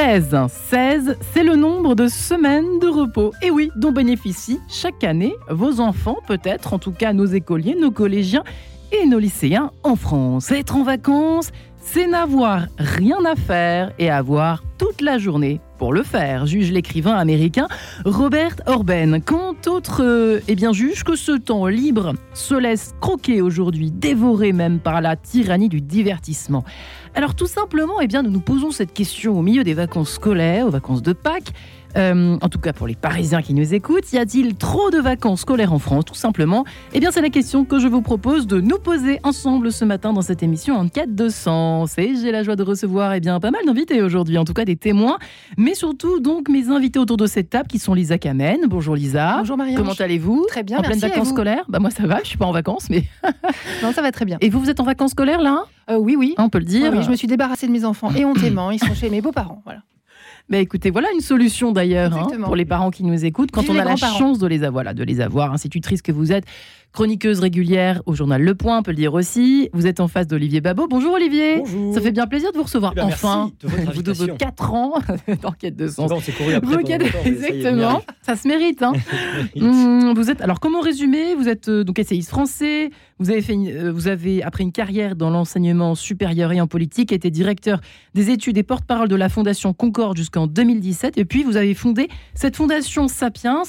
16. 16, c'est le nombre de semaines de repos. Et oui, dont bénéficient chaque année vos enfants, peut-être, en tout cas nos écoliers, nos collégiens et nos lycéens en France. Être en vacances, c'est n'avoir rien à faire et avoir toute la journée pour le faire, juge l'écrivain américain Robert Orben. Quant autre euh, eh bien, juge que ce temps libre se laisse croquer aujourd'hui, dévoré même par la tyrannie du divertissement. Alors tout simplement, eh bien, nous nous posons cette question au milieu des vacances scolaires, aux vacances de Pâques. Euh, en tout cas pour les Parisiens qui nous écoutent, y a-t-il trop de vacances scolaires en France Tout simplement? Eh bien, c'est la question que je vous propose de nous poser ensemble ce matin dans cette émission en quête de sens. Et j'ai la joie de recevoir eh bien, pas mal d'invités aujourd'hui, en tout cas des témoins, mais surtout donc mes invités autour de cette table qui sont Lisa Kamen. Bonjour Lisa. Bonjour Marianne. Comment allez-vous? Très bien. En pleine merci, et vacances scolaires? Bah moi ça va, je suis pas en vacances, mais. Non, ça va très bien. Et vous, vous êtes en vacances scolaires là? Euh, oui, oui. On peut le dire. Ah oui, je me suis débarrassée de mes enfants éhontément. Ils sont chez mes beaux-parents. Voilà. Bah écoutez, voilà une solution d'ailleurs hein, pour les parents qui nous écoutent quand Vive on a la chance de les avoir, voilà, de les avoir. Institutrice que vous êtes, chroniqueuse régulière au journal Le Point, on peut le dire aussi. Vous êtes en face d'Olivier Babot. Bonjour Olivier. Bonjour. Ça fait bien plaisir de vous recevoir Eh merci enfin. de votre vous de vos invitation. 4 ans d'enquête de sens. Souvent, on s'est couru après Exactement. Ça se mérite. Hein. Hum, vous êtes alors comment résumer? Vous êtes euh, donc essayiste français. Vous avez fait, une- euh, vous avez après une carrière dans l'enseignement supérieur et en politique, été directeur des études et porte-parole de la Fondation Concorde jusqu'en 2017. Et puis vous avez fondé cette fondation Sapiens.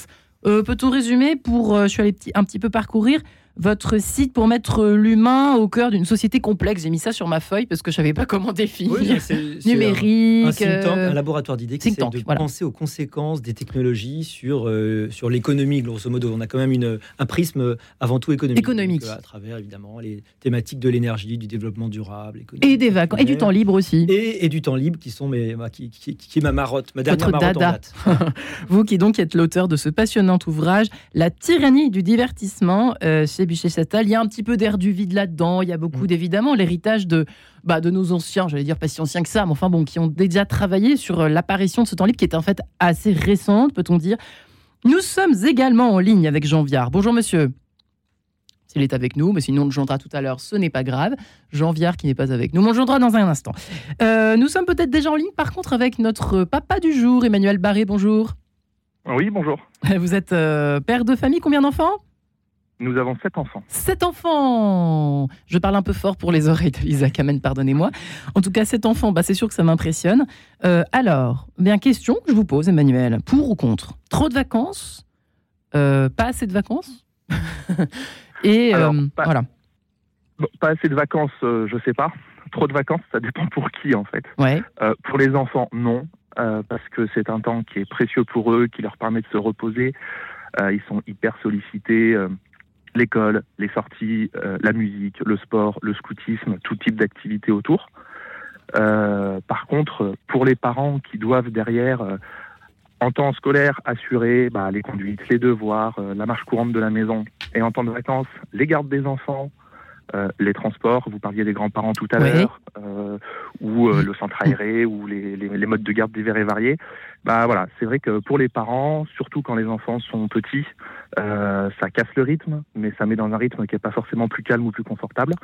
Euh, Peut-on résumer pour je suis allé un petit peu parcourir votre site pour mettre l'humain au cœur d'une société complexe. J'ai mis ça sur ma feuille parce que je savais pas comment définir. Oui, c'est- Numérique. Un, un think tank, euh, un laboratoire d'idées qui tank, de voilà. penser aux conséquences des technologies sur, euh, sur l'économie, grosso modo. On a quand même une, un prisme avant tout économique. Économique. Donc, euh, à travers, évidemment, les thématiques de l'énergie, du développement durable. économique, et des vacances et du temps libre aussi. Et, et du temps libre, qui, sont mes, ma- qui, qui, qui est ma marotte, ma dernière Votre marotte en dada. date. Vous qui donc êtes l'auteur de ce passionnant ouvrage, La tyrannie du divertissement euh, chez Buchet-Chastel. Il y a un petit peu d'air du vide là-dedans. Il y a beaucoup Mm. d'évidemment l'héritage de, bah, de nos anciens, j'allais dire pas si anciens que ça, mais enfin bon, qui ont déjà travaillé sur euh, l'apparition de ce temps libre qui est en fait assez récente, peut-on dire. Nous sommes également en ligne avec Jean Viard. Bonjour monsieur. S'il est avec nous, mais sinon on le tout à l'heure, ce n'est pas grave. Jean Viard qui n'est pas avec nous, mais on le chantera dans un instant. Euh, nous sommes peut-être déjà en ligne par contre avec notre papa du jour, Emmanuel Barré. Bonjour. Oui, bonjour. Vous êtes euh, père de famille, combien d'enfants? Nous avons sept enfants. Sept enfants Je parle un peu fort pour les oreilles de Lisa Kamen, pardonnez-moi. En tout cas, sept enfants, bah, c'est sûr que ça m'impressionne. Euh, alors, bien, question que je vous pose, Emmanuel. Pour ou contre? Trop de vacances? Euh, Pas assez de vacances? Et Alors, euh, pas- voilà. Bon, pas assez de vacances, je sais pas. Trop de vacances, ça dépend pour qui en fait. Ouais. Pour les enfants, non, parce que c'est un temps qui est précieux pour eux, qui leur permet de se reposer. Ils sont hyper sollicités. L'école, les sorties, euh, la musique, le sport, le scoutisme, tout type d'activité autour. Euh, par contre, pour les parents qui doivent derrière, euh, en temps scolaire, assurer bah, les conduites, les devoirs, la marche courante de la maison, et en temps de vacances, les gardes des enfants, euh, les transports, vous parliez des grands-parents tout à Oui. l'heure, euh, ou euh, le centre aéré, ou les, les- les modes de garde divers et variés. Bah voilà, c'est vrai que pour les parents, surtout quand les enfants sont petits, ça casse le rythme, mais ça met dans un rythme qui n'est pas forcément plus calme ou plus confortable.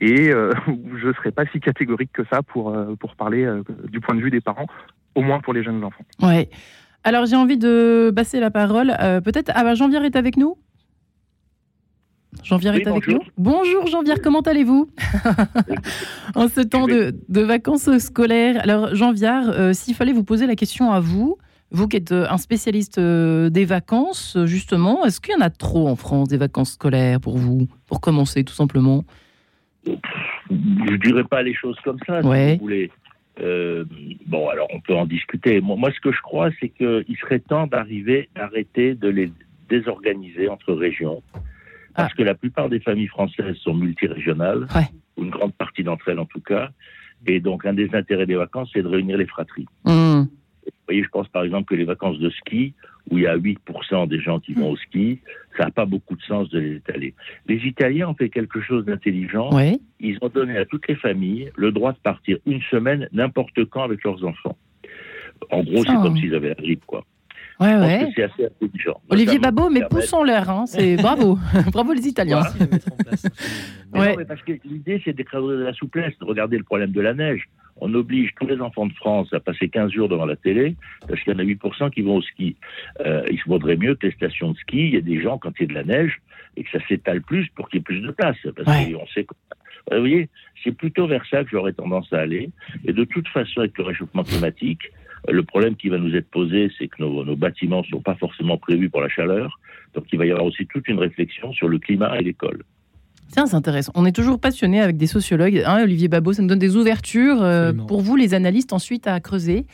Et je ne serais pas si catégorique que ça pour, pour parler du point de vue des parents, au moins pour les jeunes enfants. Ouais. Alors, j'ai envie de passer la parole. Peut-être. Ah, bah, Jean-Vière est avec nous? Jean-Vière Oui, est avec bonjour. nous Bonjour Jean-Vière, comment allez-vous En ce temps de, de vacances scolaires. Alors Jean-Vière, euh, s'il fallait vous poser la question à vous, vous qui êtes euh, un spécialiste euh, des vacances, justement, est-ce qu'il y en a trop en France des vacances scolaires pour vous Pour commencer, tout simplement? je dirais pas les choses comme ça, Ouais. si vous voulez. Euh, bon, alors on peut en discuter. Moi, moi ce que je crois, c'est qu'il serait temps d'arriver, d'arrêter de les désorganiser entre régions. Parce que la plupart des familles françaises sont multirégionales, Ouais. ou une grande partie d'entre elles en tout cas. Et donc, un des intérêts des vacances, c'est de réunir les fratries. Hum, Vous voyez, je pense par exemple que les vacances de ski, où il y a 8% des gens qui vont au ski, ça n'a pas beaucoup de sens de les étaler. Les Italiens ont fait quelque chose d'intelligent. Ouais. Ils ont donné à toutes les familles le droit de partir une semaine n'importe quand avec leurs enfants. En gros, c'est Ah. comme s'ils avaient la grippe, quoi. Ouais, ouais. c'est assez intelligent. Olivier Babot, mais en l'air, hein, c'est bravo. bravo les Italiens. Voilà. Merci de le mettre en place. Mais Ouais. non, mais parce que l'idée, c'est d'écraser de la souplesse. Regardez le problème de la neige. on oblige tous les enfants de France à passer 15 jours devant la télé, parce qu'il y en a 8% qui vont au ski. Euh, il vaudrait mieux que les stations de ski, il y ait des gens quand il y a de la neige, et que ça s'étale plus pour qu'il y ait plus de place. Parce Ouais. qu'on sait que- Vous voyez, c'est plutôt vers ça que j'aurais tendance à aller. Et de toute façon, avec le réchauffement climatique, le problème qui va nous être posé, c'est que nos, nos bâtiments ne sont pas forcément prévus pour la chaleur. Donc il va y avoir aussi toute une réflexion sur le climat et l'école. Tiens, c'est intéressant. On est toujours passionné avec des sociologues. hein, Olivier Babot, ça nous donne des ouvertures euh, pour vous, les analystes, ensuite à creuser.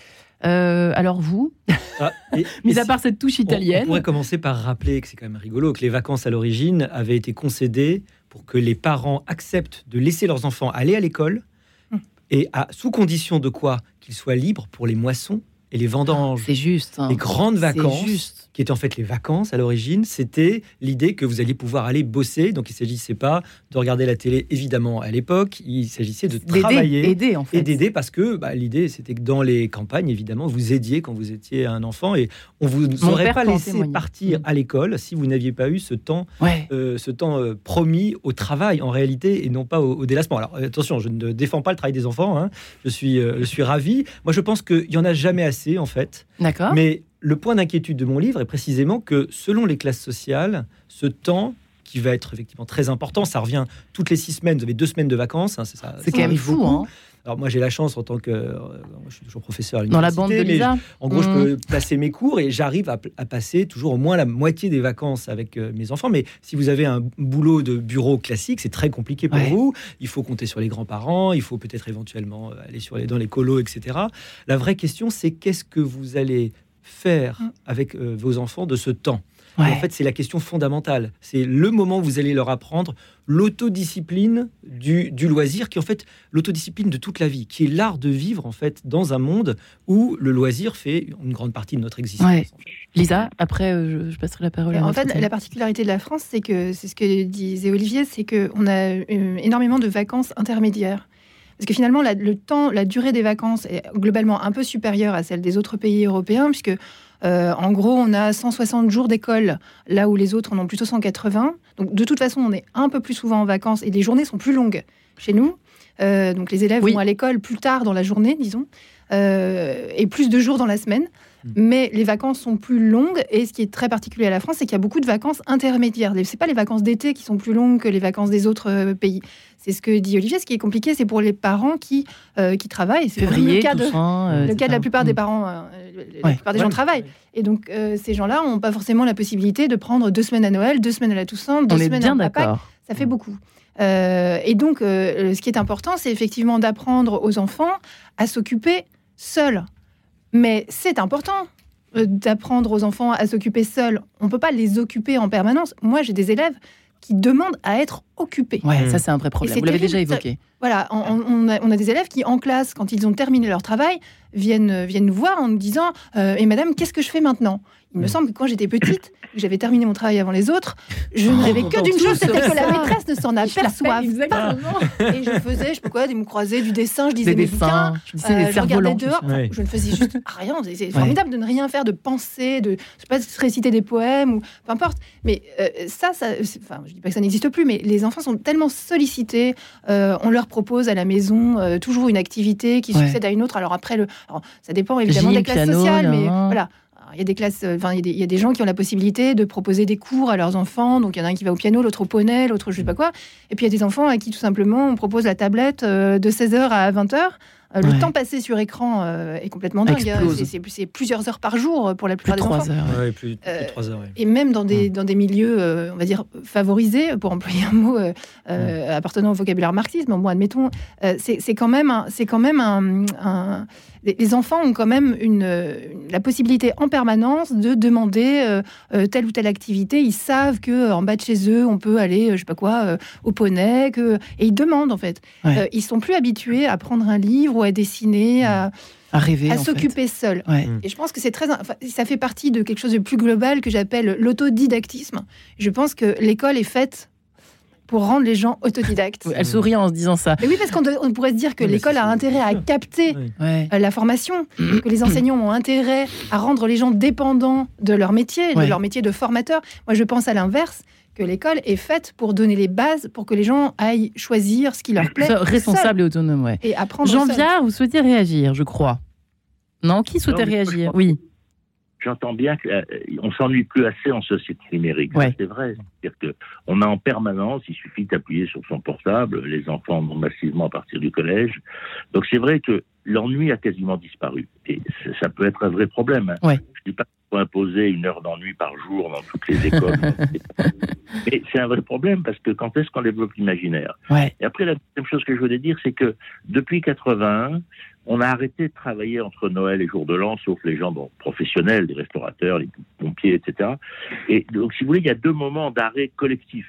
Euh, alors vous, Ah, et- mis et à si- part cette touche italienne, On pourrait commencer par rappeler que c'est quand même rigolo que les vacances à l'origine avaient été concédées pour que les parents acceptent de laisser leurs enfants aller à l'école. Et à sous condition de quoi? Qu'ils soient libres pour les moissons et les vendanges. c'est juste. hein. Les grandes C'est vacances, juste. Qui étaient en fait les vacances à l'origine, c'était l'idée que vous alliez pouvoir aller bosser. Donc il ne s'agissait pas de regarder la télé, évidemment, à l'époque. Il s'agissait de travailler aider en fait. et d'aider parce que bah, l'idée c'était que dans les campagnes évidemment vous aidiez quand vous étiez un enfant et on vous aurait pas laissé témoigner. partir Mm. à l'école si vous n'aviez pas eu ce temps Ouais. euh, ce temps euh, promis au travail en réalité et non pas au, au délassement alors attention je ne défends pas le travail des enfants hein. je suis euh, je suis ravi moi je pense qu'il y en a jamais assez en fait D'accord. mais le point d'inquiétude de mon livre est précisément que selon les classes sociales, ce temps qui va être effectivement très important, ça revient toutes les six semaines, vous avez deux semaines de vacances, hein, c'est ça. C'est quand même fou. Hein. Alors moi j'ai la chance en tant que, euh, je suis toujours professeur à Dans la bande de mais Lisa. en gros, je Mm. peux placer mes cours et j'arrive à, à passer toujours au moins la moitié des vacances avec euh, mes enfants. Mais si vous avez un boulot de bureau classique, c'est très compliqué pour Ouais. vous. Il faut compter sur les grands-parents, il faut peut-être éventuellement euh, aller sur les, dans les colos, etc. La vraie question, c'est qu'est-ce que vous allez faire Mm. avec euh, vos enfants de ce temps Ouais. En fait, c'est la question fondamentale. C'est le moment où vous allez leur apprendre l'autodiscipline du, du loisir, qui est en fait l'autodiscipline de toute la vie, qui est l'art de vivre en fait dans un monde où le loisir fait une grande partie de notre existence. Ouais. Lisa, après, euh, je, je passerai la parole à en fait, la particularité de la France, c'est que c'est ce que disait Olivier, c'est qu'on a euh, énormément de vacances intermédiaires. Parce que finalement, la, le temps, la durée des vacances est globalement un peu supérieure à celle des autres pays européens, puisque euh, en gros, on a 160 jours d'école, là où les autres en ont plutôt 180. Donc, de toute façon, on est un peu plus souvent en vacances et les journées sont plus longues chez nous. Euh, donc, les élèves Oui. vont à l'école plus tard dans la journée, disons, euh, et plus de jours dans la semaine. Mm. Mais les vacances sont plus longues et ce qui est très particulier à la France, c'est qu'il y a beaucoup de vacances intermédiaires. C'est pas les vacances d'été qui sont plus longues que les vacances des autres pays. C'est ce que dit Olivier. Ce qui est compliqué, c'est pour les parents qui, euh, qui travaillent. C'est le cas, de, Toussaint, euh, le cas de la plupart des Mm. parents. euh, la Ouais. plupart des Ouais. gens travaillent. Et donc, euh, ces gens-là n'ont pas forcément la possibilité de prendre deux semaines à Noël, deux semaines à la Toussaint, deux On est semaines bien à Pâques. Ça fait beaucoup. Euh, et donc, euh, ce qui est important, c'est effectivement d'apprendre aux enfants à s'occuper seuls. Mais c'est important euh, d'apprendre aux enfants à s'occuper seuls. On ne peut pas les occuper en permanence. Moi, j'ai des élèves qui demandent à être occupés. Ouais, ça c'est un vrai problème. Vous l'avez déjà évoqué. Voilà, on, a, on a des élèves qui, en classe, quand ils ont terminé leur travail, viennent, viennent nous voir en nous disant euh, Et madame, qu'est-ce que je fais maintenant? Il me semble que quand j'étais petite, que j'avais terminé mon travail avant les autres, je ne rêvais que d'une chose c'était que la maîtresse ne s'en aperçoive pas. Exactement. Et je faisais, je sais pas quoi, des mots croisés, du dessin, je Des disais mes bouquins. dessins, je disais euh, des je regardais dehors, je ne faisais juste rien. C'est- formidable de ne rien faire, de penser, de je sais pas, réciter des poèmes ou peu importe. Mais euh, ça, ça enfin, je dis pas que ça n'existe plus, mais les enfants sont tellement sollicités. euh, on leur propose à la maison euh, toujours une activité qui Ouais. succède à une autre. Alors après, le, alors, ça dépend évidemment Gym, des classes piano, sociales, mais là. voilà. Il y a des classes, euh, enfin il y a des- il y, a des gens qui ont la possibilité de proposer des cours à leurs enfants. Donc il y en a un qui va au piano, l'autre au poney, l'autre je sais pas quoi. Et puis il y a des enfants à qui tout simplement on propose la tablette euh, de 16h à 20h. Euh, Le Ouais. temps passé sur écran euh, est complètement dingue. hein. C'est- plusieurs heures par jour euh, pour la plupart de des enfants. trois heures. Ouais, plus, Euh, trois heures. ouais. Et même dans des, dans des milieux, euh, on va dire, favorisés, pour employer un mot euh, euh, appartenant au vocabulaire marxisme, bon, admettons, euh, c'est c'est quand même, un- c'est quand même un, un- les- enfants ont quand même une, une- la possibilité en permanence de demander euh, euh, telle ou telle activité. Ils savent que euh, en bas de chez eux, on peut aller, euh, je sais pas quoi, euh, au poney, que... et ils demandent en fait. Ouais. Euh, ils sont plus habitués à prendre un livre ou à dessiner, à, À rêver. à s'occuper seuls. Ouais. Et je pense que c'est très, enfin, ça fait partie de quelque chose de plus global que j'appelle l'autodidactisme. Je pense que l'école est faite pour rendre les gens autodidactes. Elle sourit en se disant ça. Mais oui, parce qu'on on pourrait se dire que Oui, l'école a intérêt à capter euh, la formation, que les enseignants ont intérêt à rendre les gens dépendants de leur métier, de leur métier de formateur. Moi, je pense à l'inverse que l'école est faite pour donner les bases pour que les gens aillent choisir ce qui leur plaît. Responsable et autonome, ouais. Et apprendre. Jean Viard, vous souhaitez réagir, je crois. Non, qui souhaitait réagir Oui j'entends bien qu'on euh, s'ennuie plus assez en société numérique. C'est vrai. C'est-à-dire qu'on a en permanence, il suffit d'appuyer sur son portable, les enfants vont massivement à partir du collège. Donc c'est vrai que l'ennui a quasiment disparu. Et ça peut être un vrai problème. Hein. Je ne dis pas qu'il faut imposer une heure d'ennui par jour dans toutes les écoles. Mais c'est un vrai problème parce que quand est-ce qu'on développe l'imaginaire? Et après, la deuxième chose que je voulais dire, c'est que depuis 81, on a arrêté de travailler entre Noël et Jour de l'An, sauf les gens professionnels, les restaurateurs, les pompiers, etc. Et donc, si vous voulez, il y a deux moments d'arrêt collectif.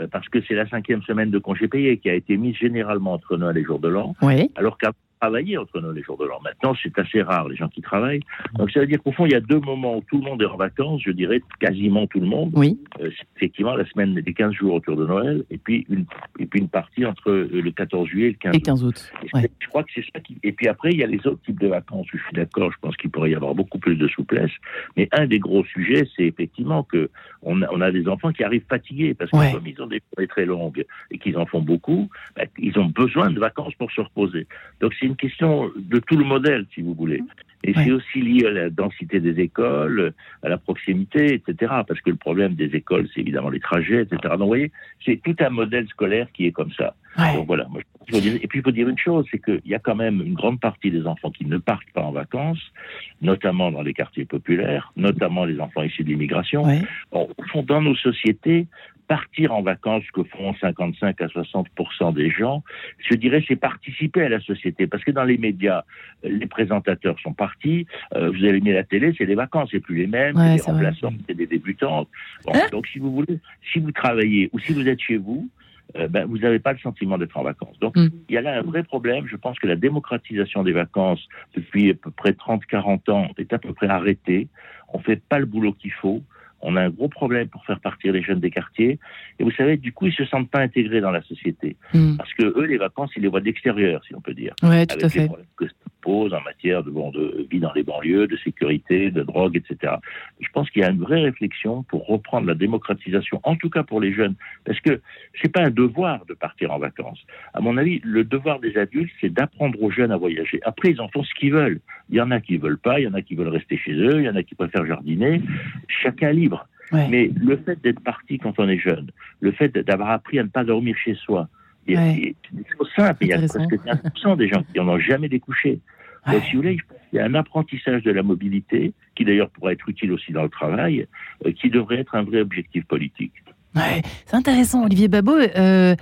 Euh, parce que c'est la cinquième semaine de congé payé qui a été mise généralement entre Noël et Jour de l'An. Alors qu'à travailler entre nous les jours de l'an. Maintenant, c'est assez rare les gens qui travaillent. Donc ça veut dire qu'au fond, il y a deux moments où tout le monde est en vacances, je dirais quasiment tout le monde. Oui. Euh, effectivement la semaine des 15 jours autour de Noël, et puis une, et puis une partie entre euh, le 14 juillet et le 15, et 15 août. Je crois que c'est ça qui. Et puis après, il y a les autres types de vacances. Je suis d'accord, je pense qu'il pourrait y avoir beaucoup plus de souplesse. Mais un des gros sujets, c'est effectivement que on a, on a, des enfants qui arrivent fatigués parce que comme ils ont des journées très longues et qu'ils en font beaucoup, ben, ils ont besoin de vacances pour se reposer. Donc c'est une question de tout le modèle, si vous voulez. Et c'est aussi lié à la densité des écoles, à la proximité, etc. Parce que le problème des écoles, c'est évidemment les trajets, etc. Donc, vous voyez, c'est tout un modèle scolaire qui est comme ça. Donc, voilà. et puis, il faut dire une chose, c'est qu'il y a quand même une grande partie des enfants qui ne partent pas en vacances, notamment dans les quartiers populaires, notamment les enfants issus de l'immigration. au fond, dans nos sociétés, partir en vacances, que font 55 à 60 des gens, je dirais, c'est participer à la société. Parce que dans les médias, les présentateurs sont partis. Euh, vous allumez la télé, c'est les vacances, c'est plus les mêmes, c'est des remplaçants, c'est des débutantes. Hein donc, si vous voulez, si vous travaillez ou si vous êtes chez vous, euh, ben, vous n'avez pas le sentiment d'être en vacances. Donc, mm. il y a là un vrai problème. Je pense que la démocratisation des vacances, depuis à peu près 30-40 ans, est à peu près arrêtée. On fait pas le boulot qu'il faut on a un gros problème pour faire partir les jeunes des quartiers. Et vous savez, du coup, ils se sentent pas intégrés dans la société. Hmm. Parce que eux, les vacances, ils les voient d'extérieur, si on peut dire. Oui, tout à fait en matière de, bon, de vie dans les banlieues, de sécurité, de drogue, etc. Je pense qu'il y a une vraie réflexion pour reprendre la démocratisation, en tout cas pour les jeunes, parce que c'est pas un devoir de partir en vacances. À mon avis, le devoir des adultes, c'est d'apprendre aux jeunes à voyager. Après, ils en font ce qu'ils veulent. Il y en a qui veulent pas, il y en a qui veulent rester chez eux, il y en a qui préfèrent jardiner. Chacun libre. Mais le fait d'être parti quand on est jeune, le fait d'avoir appris à ne pas dormir chez soi, c'est ouais. simple. Il y a presque 15% des gens qui n'en ont jamais découché. Donc, si vous voulez, il y a un apprentissage de la mobilité, qui d'ailleurs pourrait être utile aussi dans le travail, euh, qui devrait être un vrai objectif politique. C'est intéressant, Olivier Babot. Euh,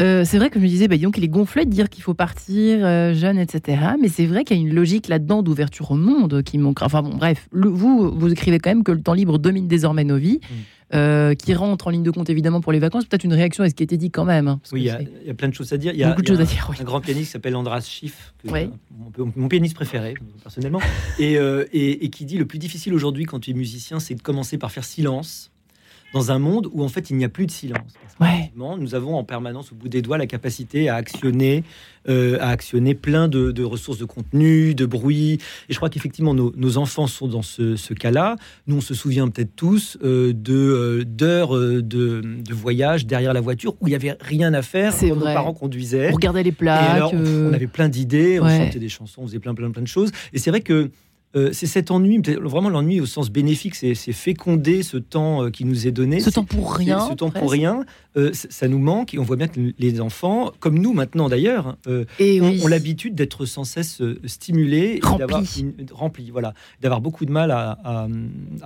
euh, c'est vrai que je me disais, bah, donc il est gonflé de dire qu'il faut partir jeune, etc. Mais c'est vrai qu'il y a une logique là-dedans d'ouverture au monde qui manque. Enfin bon, bref, vous, vous écrivez quand même que le temps libre domine désormais nos vies. Mm. Euh, qui rentre en ligne de compte évidemment pour les vacances. Peut-être une réaction à ce qui a été dit quand même. Hein, oui, il y, a plein de choses à dire. Il y a, Beaucoup de choses à dire. Un grand pianiste qui s'appelle Andras Schiff, mon, pianiste préféré personnellement, euh, et, et, qui dit le plus difficile aujourd'hui quand tu es musicien, c'est de commencer par faire silence dans un monde où en fait il n'y a plus de silence. Ouais. Nous avons en permanence au bout des doigts la capacité à actionner, euh, à actionner plein de, ressources de contenu, de bruit. Et je crois qu'effectivement nos, enfants sont dans ce, cas-là. Nous on se souvient peut-être tous euh, de euh, d'heures de, de, voyage derrière la voiture où il y avait rien à faire. C'est Nos parents conduisaient. On regardait les plaques. on, avait plein d'idées, on chantait des chansons, on faisait plein plein plein de choses. Et c'est vrai que euh, c'est cet ennui, vraiment l'ennui au sens bénéfique, c'est féconder ce temps euh, qui nous est donné. Ce temps pour rien. Ce temps pour rien, euh, ça nous manque et on voit bien que les enfants, comme nous maintenant d'ailleurs, ont, l'habitude d'être sans cesse stimulés, remplis, voilà, d'avoir beaucoup de mal à,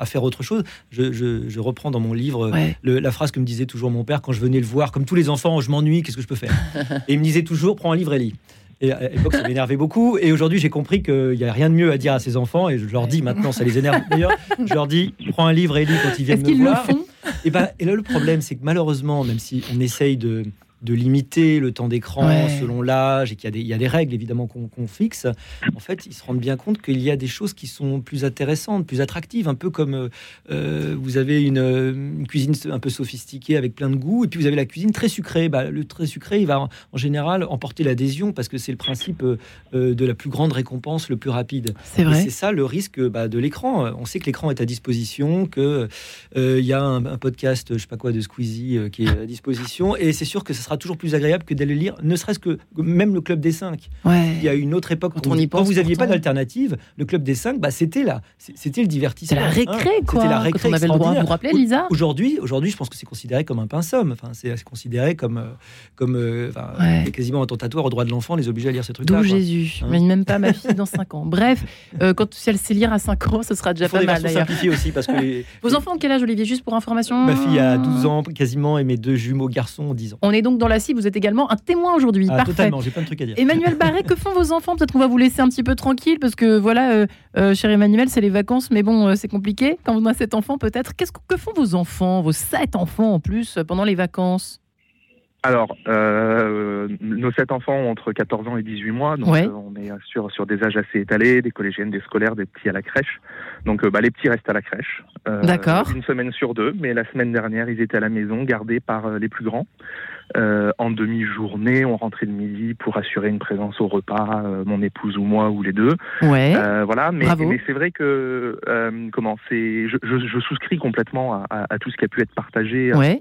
faire autre chose. Je, reprends dans mon livre la phrase que me disait toujours mon père quand je venais le voir, comme tous les enfants, je m'ennuie, qu'est-ce que je peux faire? Et il me disait toujours, prends un livre et lis. Et à l'époque, ça m'énervait beaucoup. Et aujourd'hui, j'ai compris qu'il n'y a rien de mieux à dire à ses enfants. Et je leur dis maintenant, ça les énerve d'ailleurs. Je leur dis, prends un livre et lis quand ils viennent me voir. Le font? Et, ben, et là, le problème, c'est que malheureusement, même si on essaye de, de limiter le temps d'écran selon l'âge et qu'il y, a des règles évidemment qu'on fixe, en fait, ils se rendent bien compte qu'il y a des choses qui sont plus intéressantes, plus attractives, un peu comme euh, euh, vous avez une, cuisine un peu sophistiquée avec plein de goûts, et puis vous avez la cuisine très sucrée. Bah, le très sucré, il va en, général emporter l'adhésion parce que c'est le principe euh, de la plus grande récompense, le plus rapide. C'est vrai. C'est ça le risque bah, de l'écran. On sait que l'écran est à disposition, que il y a un, un, podcast, je sais pas quoi, de Squeezie qui est à disposition, et c'est sûr que ça sera toujours plus agréable que d'aller lire, ne serait-ce que même le Club des 5. Il y a une autre époque, quand, on y pense, vous n'aviez pas d'alternative, le Club des 5, bah, c'était là, c'était le divertissement. C'est la récré, hein. quoi. C'était la récré. Quand on avait le droit. Vous vous rappelez, Lisa Aujourd'hui, aujourd'hui, je pense que c'est considéré comme un somme. Enfin, c'est considéré comme, euh, comme euh, quasiment attentatoire au droit de l'enfant, les obliger à lire ces trucs-là. D'où Jésus. Hein. Mais même pas ma fille dans 5 ans. Bref, euh, quand si elle sait lire à 5 ans, ce sera déjà pas mal d'ailleurs. aussi parce que Vos enfants ont quel âge, Olivier Juste pour information. Ma fille a 12 ans quasiment et mes deux jumeaux garçons ont 10 ans. On est donc dans la cible. Vous êtes également un témoin aujourd'hui. Ah, totalement. J'ai plein de trucs à dire. Emmanuel Barré, que font vos enfants? Peut-être qu'on va vous laisser un petit peu tranquille parce que voilà, euh, euh, cher Emmanuel, c'est les vacances, mais bon, euh, c'est compliqué. Quand on a sept enfants, peut-être. Qu'est-ce que font vos enfants, vos sept enfants en plus, pendant les vacances? Alors, nos sept enfants ont entre 14 ans et 18 mois, donc on est sur, sur des âges assez étalés, des collégiennes, des scolaires, des petits à la crèche. Donc bah, les petits restent à la crèche. D'accord. Une semaine sur deux, mais la semaine dernière, ils étaient à la maison, gardés par les plus grands. Euh, en demi-journée, on rentrait le midi pour assurer une présence au repas, euh, mon épouse ou moi ou les deux. Ouais. Euh, voilà, mais, mais c'est vrai que comment c'est, je, je, souscris complètement à, à, tout ce qui a pu être partagé. Ouais.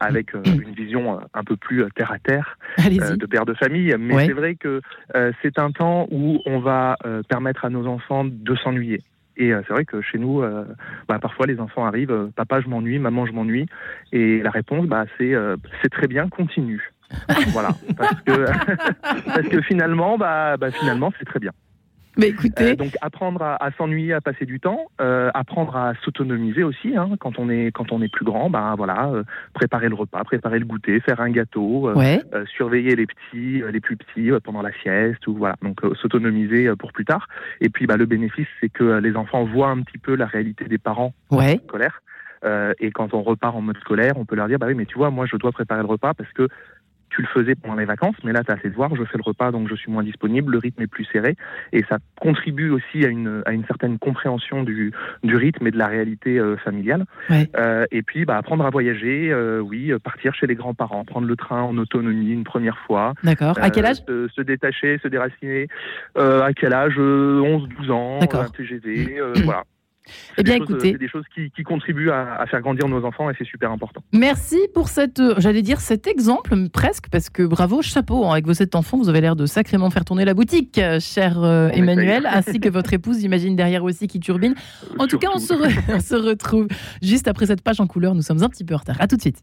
avec une vision un peu plus terre à terre de père de famille. Mais c'est vrai que c'est un temps où on va permettre à nos enfants de s'ennuyer. Et euh, c'est vrai que chez nous, euh, bah, parfois les enfants arrivent, euh, papa je m'ennuie, maman je m'ennuie, et la réponse, bah, c'est c'est très bien, continue. voilà, parce que parce que finalement, bah, bah finalement c'est très bien. Mais écoutez, euh, donc apprendre à, s'ennuyer, à passer du temps, euh, apprendre à s'autonomiser aussi. Hein, quand on est quand on est plus grand, ben voilà, euh, préparer le repas, préparer le goûter, faire un gâteau, surveiller les petits, les plus petits pendant la sieste ou voilà. Donc s'autonomiser pour plus tard. Et puis bah, le bénéfice, c'est que les enfants voient un petit peu la réalité des parents ouais. scolaires. et quand on repart en mode scolaire, on peut leur dire bah oui, mais tu vois, moi je dois préparer le repas parce que tu le faisais pendant les vacances, mais là, tu as assez de voir, je fais le repas, donc je suis moins disponible, le rythme est plus serré, et ça contribue aussi à une, à une certaine compréhension du, du rythme et de la réalité euh, familiale. Euh, et puis, bah, apprendre à voyager, euh, oui, partir chez les grands-parents, prendre le train en autonomie une première fois. D'accord. À quel âge? Se, se, détacher, se déraciner. à quel âge? 11, 12 ans, un TGV, voilà. Eh bien, écoutez, c'est des choses qui, contribuent à, faire grandir nos enfants et c'est super important. Merci pour cette, euh, j'allais dire cet exemple presque, parce que bravo, chapeau, hein, avec vos sept enfants, vous avez l'air de sacrément faire tourner la boutique, euh, cher euh, Emmanuel, ainsi que votre épouse, j'imagine derrière aussi qui turbine. En tout cas, on se, on se retrouve juste après cette page en couleur. Nous sommes un petit peu en retard. À tout de suite.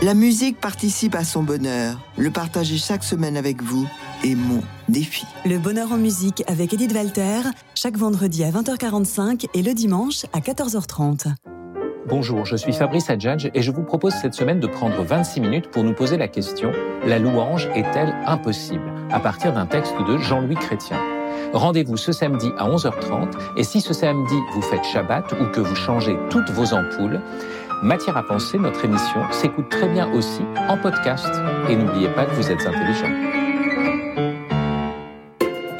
La musique participe à son bonheur. Le partager chaque semaine avec vous est mon défi. Le bonheur en musique avec Edith Walter, chaque vendredi à 20h45 et le dimanche à 14h30. Bonjour, je suis Fabrice Adjadj et je vous propose cette semaine de prendre 26 minutes pour nous poser la question La louange est-elle impossible? À partir d'un texte de Jean-Louis Chrétien. Rendez-vous ce samedi à 11h30 et si ce samedi vous faites Shabbat ou que vous changez toutes vos ampoules, Matière à penser, notre émission s'écoute très bien aussi en podcast. Et n'oubliez pas que vous êtes intelligent.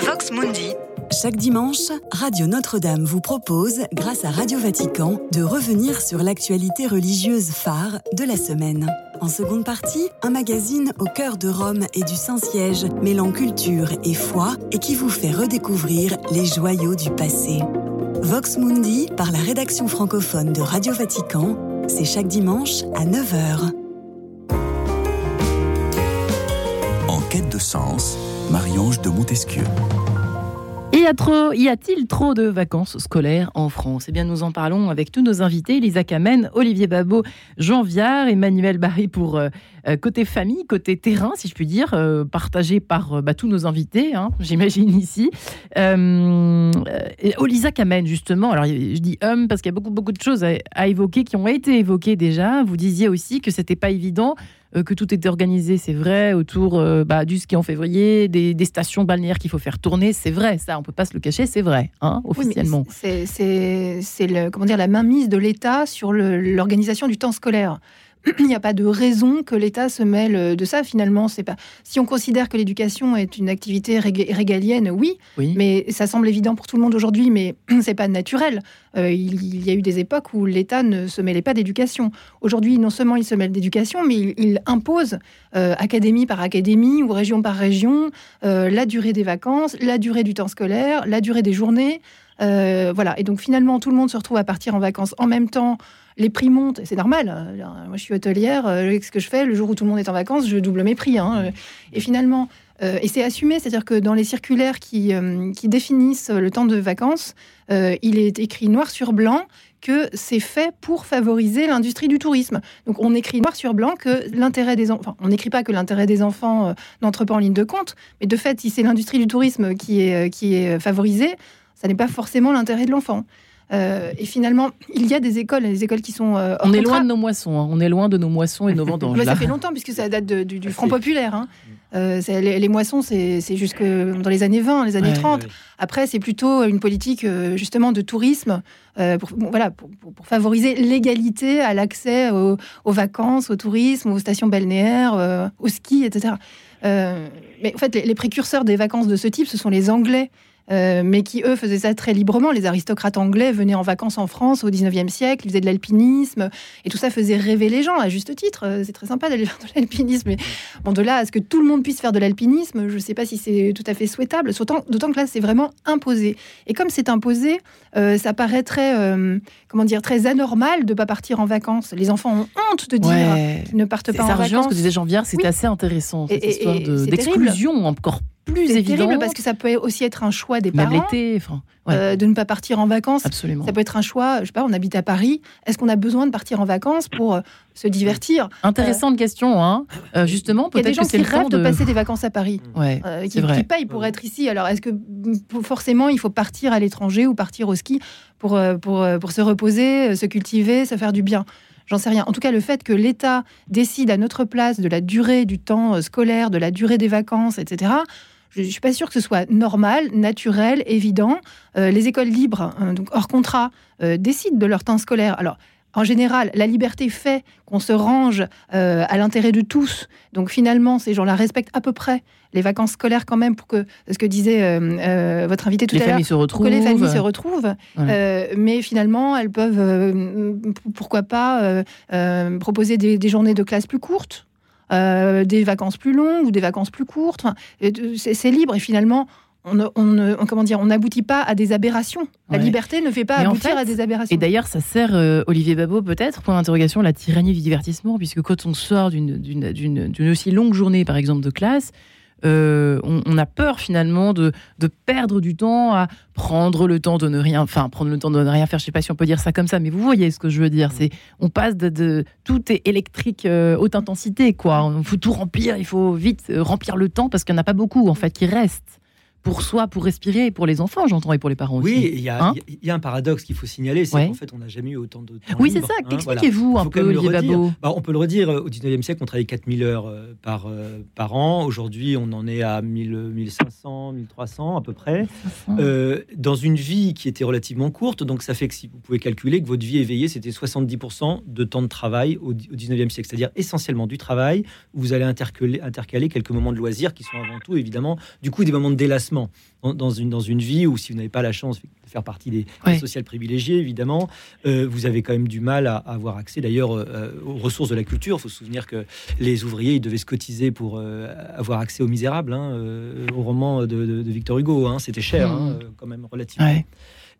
Vox Mundi. Chaque dimanche, Radio Notre-Dame vous propose, grâce à Radio Vatican, de revenir sur l'actualité religieuse phare de la semaine. En seconde partie, un magazine au cœur de Rome et du Saint-Siège, mêlant culture et foi et qui vous fait redécouvrir les joyaux du passé. Vox Mundi, par la rédaction francophone de Radio Vatican, c'est chaque dimanche à 9h. En quête de sens, Marie-Ange de Montesquieu. Y a-t-il trop de vacances scolaires en France? Eh bien, nous en parlons avec tous nos invités Lisa Kamen, Olivier Babot, Jean Viard, Emmanuel Barry pour euh, côté famille, côté terrain, si je puis dire, euh, partagé par bah, tous nos invités, hein, j'imagine ici. Euh, Lisa Kamen, justement, alors je dis homme parce qu'il y a beaucoup, beaucoup de choses à, à, évoquer qui ont été évoquées déjà. Vous disiez aussi que c'était pas évident euh, que tout était organisé, c'est vrai, autour euh, bah, du ski en février, des, stations balnéaires qu'il faut faire tourner, c'est vrai, ça, on peut pas se le cacher, c'est vrai, hein, officiellement. c'est comment dire la mainmise de l'État sur l'organisation du temps scolaire. Il n'y a pas de raison que l'État se mêle de ça. Finalement, c'est pas. Si on considère que l'éducation est une activité régalienne, oui, mais ça semble évident pour tout le monde aujourd'hui, mais c'est pas naturel. Euh, il, y a eu des époques où l'État ne se mêlait pas d'éducation. Aujourd'hui, non seulement il se mêle d'éducation, mais il, impose euh, académie par académie ou région par région euh, la durée des vacances, la durée du temps scolaire, la durée des journées. voilà. Et donc finalement, tout le monde se retrouve à partir en vacances en même temps les prix montent, c'est normal. Hein. Moi, je suis hôtelière, euh, ce que je fais, le jour où tout le monde est en vacances, je double mes prix. Hein. Et finalement, euh, et c'est assumé, c'est-à-dire que dans les circulaires qui, euh, qui définissent le temps de vacances, il est écrit noir sur blanc que c'est fait pour favoriser l'industrie du tourisme. Donc on écrit noir sur blanc que l'intérêt des enfants, on n'écrit pas que l'intérêt des enfants n'entre pas en ligne de compte, mais de fait, si c'est l'industrie du tourisme qui est, qui est favorisée, ça n'est pas forcément l'intérêt de l'enfant. Euh, et finalement, il y a des écoles, des écoles qui sont. Euh, on est loin de nos moissons. Hein. On est loin de nos moissons et nos vendanges. ça fait longtemps puisque ça date du, Front populaire. Hein. Euh, les, moissons, c'est jusque dans les années 20, les années 30. Après, c'est plutôt une politique justement de tourisme, pour, voilà, pour, favoriser l'égalité à l'accès aux, vacances, au tourisme, aux stations balnéaires, au ski, etc. mais en fait, les, précurseurs des vacances de ce type, ce sont les Anglais. Euh, mais qui, eux, faisaient ça très librement. Les aristocrates anglais venaient en vacances en France au 19e siècle, ils faisaient de l'alpinisme, et tout ça faisait rêver les gens, à juste titre. Euh, c'est très sympa d'aller faire de l'alpinisme, mais bon, de là à ce que tout le monde puisse faire de l'alpinisme, je ne sais pas si c'est tout à fait souhaitable, d'autant que là, c'est vraiment imposé. Et comme c'est imposé, euh, ça paraît très, comment dire, très anormal de ne pas partir en vacances. Les enfants ont honte de dire qu'ils ne partent pas en vacances. ce que disait Jean-Pierre, c'est assez intéressant, cette histoire d'exclusion encore plus évident. terrible parce que ça peut aussi être un choix des parents. Euh, de ne pas partir en vacances. Absolument. Ça peut être un choix. Je sais pas, on habite à Paris. Est-ce qu'on a besoin de partir en vacances pour euh, se divertir Intéressante question, hein. Euh, justement, peut-être Il y a des gens qui rêvent de... passer des vacances à Paris, ouais, qui, qui, payent pour être ici. Alors, est-ce que forcément il faut partir à l'étranger ou partir au ski pour, pour, pour se reposer, se cultiver, se faire du bien? J'en sais rien. En tout cas, le fait que l'État décide à notre place de la durée du temps scolaire, de la durée des vacances, etc., je ne suis pas sûre que ce soit normal, naturel, évident. Euh, les écoles libres, hein, donc hors contrat, euh, décident de leur temps scolaire. Alors, en général, la liberté fait qu'on se range euh, à l'intérêt de tous. Donc finalement, ces gens-là respectent à peu près les vacances scolaires quand même pour que ce que disait votre invité tout à l'heure, que les familles se retrouvent. mais finalement, elles peuvent, pourquoi pas, proposer des, journées de classe plus courtes. Euh, des vacances plus longues ou des vacances plus courtes. c'est libre et finalement, on, on, comment dire, on n'aboutit pas à des aberrations. La liberté ne fait pas aboutir à des aberrations. Et d'ailleurs, ça sert, euh, Olivier Babot, peut-être, pour l'interrogation, la tyrannie du divertissement, puisque quand on sort d'une aussi longue journée, par exemple, de classe, euh, on, a peur finalement de, perdre du temps à prendre le temps de ne rien, enfin prendre le temps de ne rien faire. Je sais pas si on peut dire ça comme ça, mais vous voyez ce que je veux dire. C'est on passe de, tout est électrique euh, haute intensité quoi. Il faut tout remplir, il faut vite euh, remplir le temps parce qu'il n'y en a pas beaucoup en fait qui reste pour soi, pour respirer, et pour les enfants, j'entends, et pour les parents aussi. Oui, il y, hein y, a un paradoxe qu'il faut signaler, c'est qu'en fait, on n'a jamais eu autant de temps. Oui, c'est ça. Hein, Expliquez-vous un peu, Olivier Babot. Bah, on peut le redire, au 19e siècle, on travaillait 4000 heures euh, par, euh, par an. Aujourd'hui, on en est à 1000, 1500, 1300 à peu près. Euh, dans une vie qui était relativement courte, donc ça fait que si vous pouvez calculer que votre vie éveillée, c'était 70% de temps de travail au, au 19e siècle, c'est-à-dire essentiellement du travail, où vous allez intercaler, intercaler quelques moments de loisirs qui sont avant tout, évidemment, du coup, des moments de délassement dans, une, dans une vie où, si vous n'avez pas la chance de faire partie des ouais. sociales privilégiées, évidemment, euh, vous avez quand même du mal à, avoir accès d'ailleurs euh, aux ressources de la culture. Il faut se souvenir que les ouvriers ils devaient se cotiser pour euh, avoir accès aux Misérables, hein, au roman de, Victor Hugo. Hein. C'était cher, hein, quand même, relativement.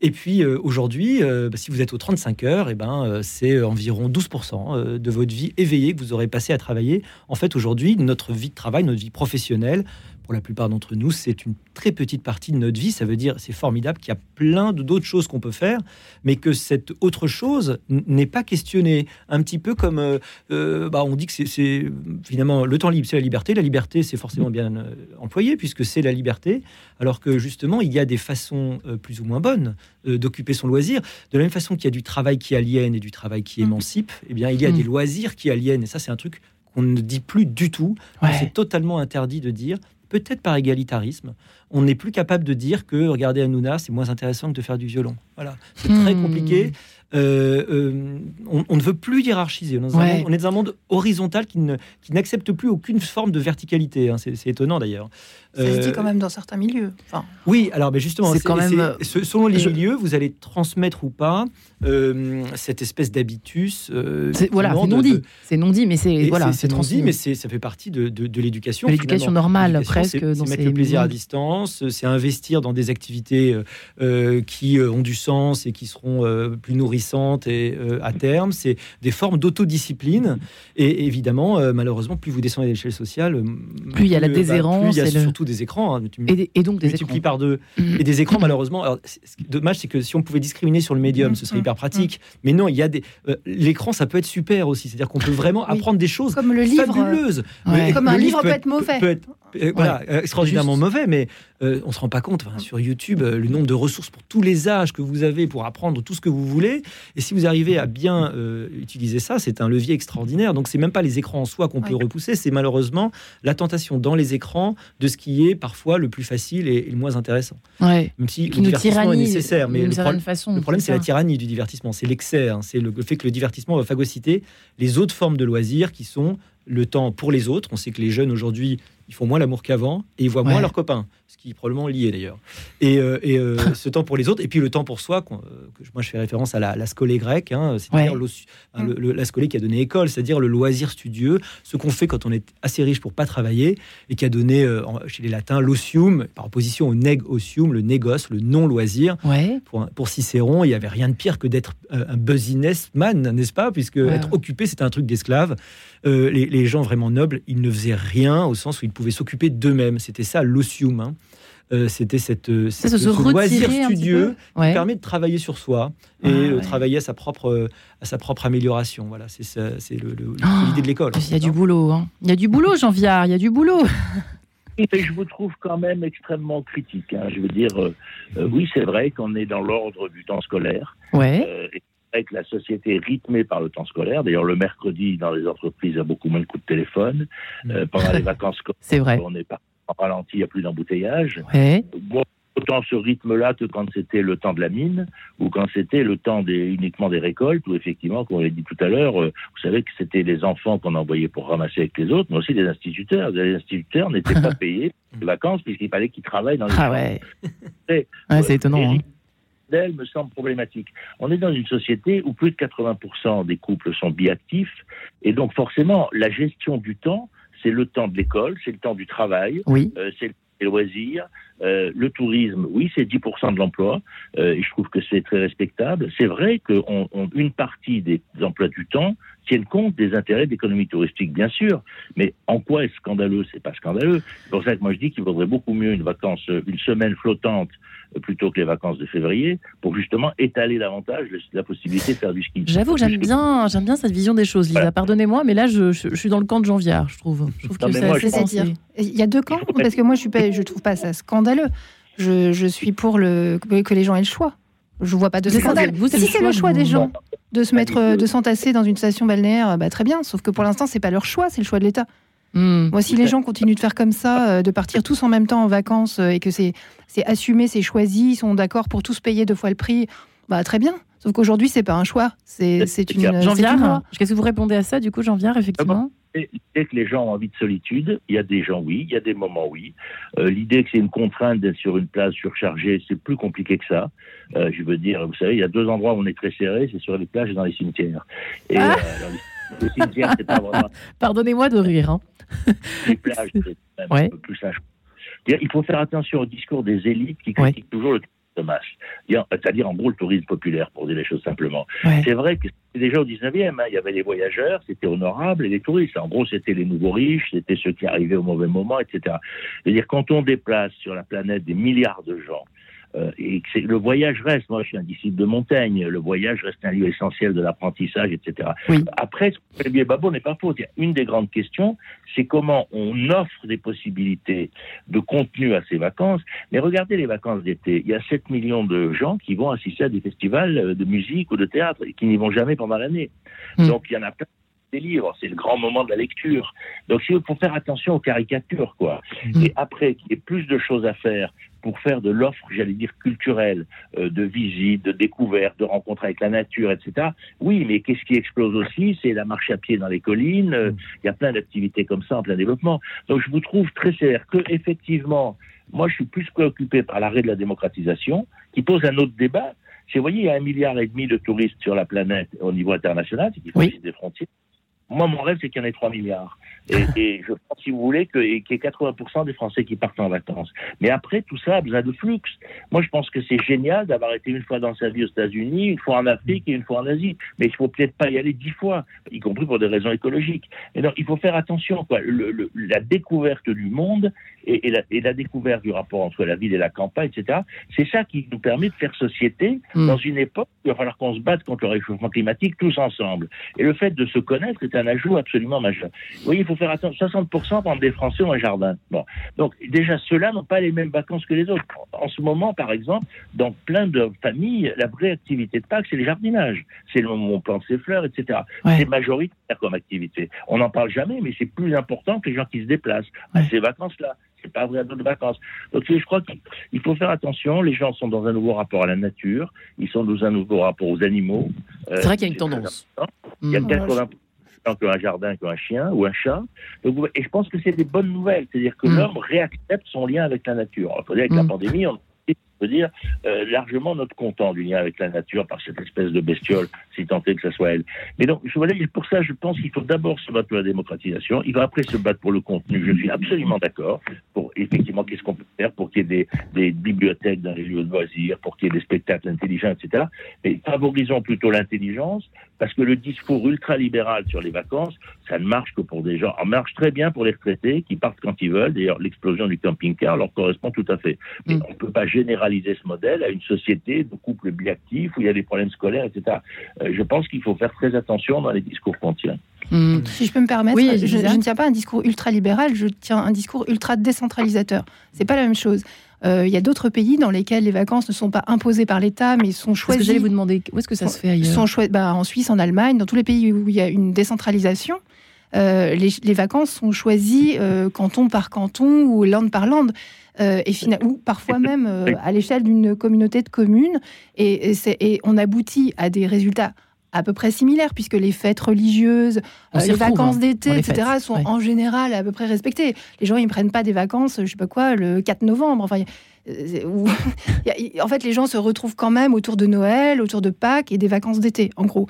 Et puis aujourd'hui, bah, si vous êtes aux 35 heures, et eh ben, c'est environ 12% de votre vie éveillée que vous aurez passé à travailler. En fait, aujourd'hui, notre vie de travail, notre vie professionnelle, pour la plupart d'entre nous, c'est une très petite partie de notre vie. Ça veut dire, c'est formidable qu'il y a plein d'autres choses qu'on peut faire, mais que cette autre chose n'est pas questionnée. Un petit peu comme, euh, euh, bah, on dit que c'est finalement le temps libre, c'est la liberté. La liberté, c'est forcément bien euh, employé puisque c'est la liberté, alors que justement, il y a des façons plus ou moins bonnes d'occuper son loisir. De la même façon qu'il y a du travail qui aliène et du travail qui mmh. émancipe, eh bien, il y a des mmh. loisirs qui aliènent. Et ça, c'est un truc qu'on ne dit plus du tout. C'est totalement interdit de dire peut-être par égalitarisme, on n'est plus capable de dire que regarder Hanouna, c'est moins intéressant que de faire du violon. Voilà, c'est très hmm. compliqué. Euh, euh, on, ne veut plus hiérarchiser. On, est dans un monde horizontal qui, n'accepte plus aucune forme de verticalité. Hein. C'est, étonnant d'ailleurs. Ça se dit euh, quand même dans certains milieux. oui, alors mais justement, c'est, quand même... selon les milieux, vous allez transmettre ou pas cette espèce d'habitus. voilà, c'est non dit. C'est non dit, mais c'est voilà, c'est, non dit, mais ça fait partie de, l'éducation. l'éducation normale, presque. C'est, mettre le plaisir à distance, c'est investir dans des activités qui ont du sens et qui seront plus nourrissantes et euh, à terme. C'est des formes d'autodiscipline. Et évidemment, euh, malheureusement, plus vous descendez à l'échelle sociale, euh, plus il y a la déshérence. plus il y a surtout des écrans. Hein. et, donc des écrans. par deux. Et des écrans, malheureusement. Alors, dommage, c'est que si on pouvait discriminer sur le médium, ce serait hyper pratique. Mais non, il y a des. L'écran, ça peut être super aussi. C'est-à-dire qu'on peut vraiment apprendre des choses comme le livre, fabuleuses. Comme un livre peut être, mauvais. Voilà, extraordinairement mauvais, mais on on se rend pas compte. sur YouTube, le nombre de ressources pour tous les âges que vous avez pour apprendre tout ce que vous voulez, et si vous arrivez à bien euh, utiliser ça, c'est un levier extraordinaire. Donc, c'est même pas les écrans en soi qu'on peut repousser, c'est malheureusement la tentation dans les écrans de ce qui est parfois le plus facile et, le moins intéressant. Même si le divertissement est nécessaire, mais le, façon, le problème, c'est la tyrannie du divertissement, c'est l'excès, hein. c'est le, fait que le divertissement va phagocyter les autres formes de loisirs qui sont le temps pour les autres. On sait que les jeunes aujourd'hui ils font moins l'amour qu'avant et ils voient moins leurs copains, ce qui est probablement lié d'ailleurs. Et, euh, euh, ce temps pour les autres, et puis le temps pour soi, euh, que moi je fais référence à la, la scolée grecque, hein, c'est-à-dire la scolée qui a donné école, c'est-à-dire le loisir studieux, ce qu'on fait quand on est assez riche pour pas travailler, et qui a donné chez les latins l'osium, par opposition au neg osium, le négoce, le non-loisir. Pour, pour, Cicéron, il n'y avait rien de pire que d'être un business man, n'est-ce pas? Puisque être occupé, c'était un truc d'esclave. les, les, gens vraiment nobles, ils ne faisaient rien au sens où ils pouvaient s'occuper d'eux-mêmes. C'était ça l'osium. Hein. Euh, c'était cette, euh, cette ce, loisir studieux qui permet de travailler sur soi et ah, travailler à sa propre à sa propre amélioration. Voilà, c'est c'est l'idée de l'école. Il y a du boulot. Hein. Il y a du boulot, Jean Viard. Il y a du boulot. Et je vous trouve quand même extrêmement critique. Hein. Je veux dire, euh, oui, c'est vrai qu'on est dans l'ordre du temps scolaire. Ouais. Avec la société rythmée par le temps scolaire. D'ailleurs, le mercredi, dans les entreprises, il y a beaucoup moins de coups de téléphone. Mm. pendant les vacances scolaires, on n'est pas en ralenti, il n'y a plus d'embouteillage. autant ce rythme-là que quand c'était le temps de la mine ou quand c'était le temps des, uniquement des récoltes, où effectivement, comme on l'a dit tout à l'heure, euh, vous savez que c'était les enfants qu'on envoyait pour ramasser avec les autres, mais aussi des instituteurs. Les instituteurs n'étaient pas payés de vacances puisqu'il fallait qu'ils travaillent dans les Ah ouais. C'est étonnant. Hein. Elle me semble problématique. On est dans une société où plus de 80% des couples sont biactifs, et donc forcément, la gestion du temps, c'est le temps de l'école, c'est le temps du travail, oui. Euh, c'est les loisirs, euh, le tourisme, oui, c'est 10% de l'emploi, euh, et je trouve que c'est très respectable. C'est vrai qu'une partie des emplois du temps tiennent compte des intérêts d'économie touristique, bien sûr, mais en quoi est-ce scandaleux? C'est pas scandaleux. C'est pour ça que moi je dis qu'il vaudrait beaucoup mieux une vacance, une semaine flottante plutôt que les vacances de février, pour justement étaler davantage la possibilité de faire du ski. J'avoue, j'aime bien, j'aime bien cette vision des choses, Lisa. Pardonnez-moi, mais là, je, suis dans le camp de Janvière, je trouve. Je trouve que c'est Il y a deux camps, parce que moi, je ne trouve pas ça scandaleux. Je, je suis pour le, que les gens aient le choix. Je vois pas de scandale. si c'est le choix des gens de se mettre, de s'entasser dans une station balnéaire, bah, très bien. Sauf que pour l'instant, c'est pas leur choix, c'est le choix de l'État. Hmm. Moi, si les gens continuent de faire comme ça, euh, de partir tous en même temps en vacances euh, et que c'est assumé, c'est choisi, ils sont d'accord pour tous payer deux fois le prix, bah très bien. Sauf qu'aujourd'hui, c'est pas un choix, c'est une. Jean qu'est-ce que vous répondez à ça, du coup, Jean Viard, effectivement L'idée que les gens ont envie de solitude, il y a des gens oui, il y a des moments oui. Euh, l'idée que c'est une contrainte d'être sur une place surchargée, c'est plus compliqué que ça. je veux dire, vous savez, il y a deux endroits où on est très serré, c'est sur les plages et dans les cimetières. Et ah Pardonnez-moi de rire. Hein. Il faut faire attention au discours des élites qui critiquent toujours le de masse. C'est-à-dire, en gros, le tourisme populaire, pour dire les choses simplement. C'est vrai que déjà au 19e, hein, il y avait les voyageurs, c'était honorable, et les touristes. En gros, c'était les nouveaux riches, c'était ceux qui arrivaient au mauvais moment, etc. C'est-à-dire, quand on déplace sur la planète des milliards de gens, euh, et que le voyage reste, moi je suis un disciple de Montaigne, le voyage reste un lieu essentiel de l'apprentissage, etc. Après, ce que Babo n'est pas faux. Une des grandes questions, c'est comment on offre des possibilités de contenu à ces vacances. Mais regardez les vacances d'été, il y a 7 millions de gens qui vont assister à des festivals de musique ou de théâtre et qui n'y vont jamais pendant l'année. Hmm. Donc il y en a plein des livres, c'est le grand moment de la lecture. Donc il faut faire attention aux caricatures, quoi. Hmm. Et après, qu'il y ait plus de choses à faire pour faire de l'offre, j'allais dire, culturelle, euh, de visite, de découverte, de rencontres avec la nature, etc. Oui, mais qu'est-ce qui explose aussi? C'est la marche à pied dans les collines. Euh, il y a plein d'activités comme ça en plein développement. Donc je vous trouve très sévère que, effectivement, moi je suis plus préoccupé par l'arrêt de la démocratisation, qui pose un autre débat. Si vous voyez, il y a un milliard et demi de touristes sur la planète au niveau international, c'est qu'il des frontières. Moi, mon rêve, c'est qu'il y en ait 3 milliards. Et, je pense, si vous voulez, qu'il y ait 80% des Français qui partent en vacances. Mais après, tout ça a besoin de flux. Moi, je pense que c'est génial d'avoir été une fois dans sa vie aux États-Unis, une fois en Afrique et une fois en Asie. Mais il faut peut-être pas y aller dix fois, y compris pour des raisons écologiques. Et donc, il faut faire attention. Quoi. Le, la découverte du monde et, la, et, la, découverte du rapport entre la ville et la campagne, etc., c'est ça qui nous permet de faire société hmm. dans une époque où il va falloir qu'on se batte contre le réchauffement climatique tous ensemble. Et le fait de se connaître est un ajout absolument majeur. Vous voyez, il faut faire attention. 60% pendant des Français ont un jardin. Bon. Donc, déjà, ceux-là n'ont pas les mêmes vacances que les autres. En ce moment, par exemple, dans plein de familles, la vraie activité de Pâques, c'est le jardinage. C'est le moment où on plante ses fleurs, etc. C'est majoritaire comme activité. On n'en parle jamais, mais c'est plus important que les gens qui se déplacent à ces vacances-là. C'est pas vrai à d'autres vacances. Donc, je crois qu'il faut faire attention. Les gens sont dans un nouveau rapport à la nature. Ils sont dans un nouveau rapport aux animaux. C'est vrai qu'il y a une tendance. Il y a 80% mmh qu'un jardin qu'un chien ou un chat. et je pense que c'est des bonnes nouvelles, c'est-à-dire que mm. l'homme réaccepte son lien avec la nature. Alors, avec la mm. pandémie, on peut dire, euh, largement notre content du lien avec la nature par cette espèce de bestiole, si tant est que ce soit elle. Mais donc, je, pour ça, je pense qu'il faut d'abord se battre pour la démocratisation, il va après se battre pour le contenu. Je suis absolument d'accord. Pour effectivement, qu'est-ce qu'on peut faire pour qu'il y ait des, des, bibliothèques dans les lieux de loisirs, pour qu'il y ait des spectacles intelligents, etc. Mais favorisons plutôt l'intelligence, parce que le discours ultra-libéral sur les vacances, ça ne marche que pour des gens. Ça marche très bien pour les retraités qui partent quand ils veulent. D'ailleurs, l'explosion du camping-car leur correspond tout à fait. Mais mm. on ne peut pas généraliser ce modèle à une société de couples biactifs où il y a des problèmes scolaires, etc. Euh, je pense qu'il faut faire très attention dans les discours qu'on tient. Hmm. Si je peux me permettre, je, ne tiens pas un discours ultra-libéral, je tiens un discours ultra-décentralisateur. C'est pas la même chose. Euh, il y a d'autres pays dans lesquels les vacances ne sont pas imposées par l'État, mais sont choisies. J'allais vous demander où est-ce que ça se fait ailleurs sont bah, En Suisse, en Allemagne, dans tous les pays où il y a une décentralisation, euh, les, vacances sont choisies canton par canton ou land par land. Euh, et ou parfois même euh, à l'échelle d'une communauté de communes. Et, et, on aboutit à des résultats à peu près similaires, puisque les fêtes religieuses, euh, les vacances hein, d'été, etc., sont en général à peu près respectées. Les gens, ils ne prennent pas des vacances, je sais pas quoi, le 4 novembre. Enfin, en fait, les gens se retrouvent quand même autour de Noël, autour de Pâques et des vacances d'été, en gros.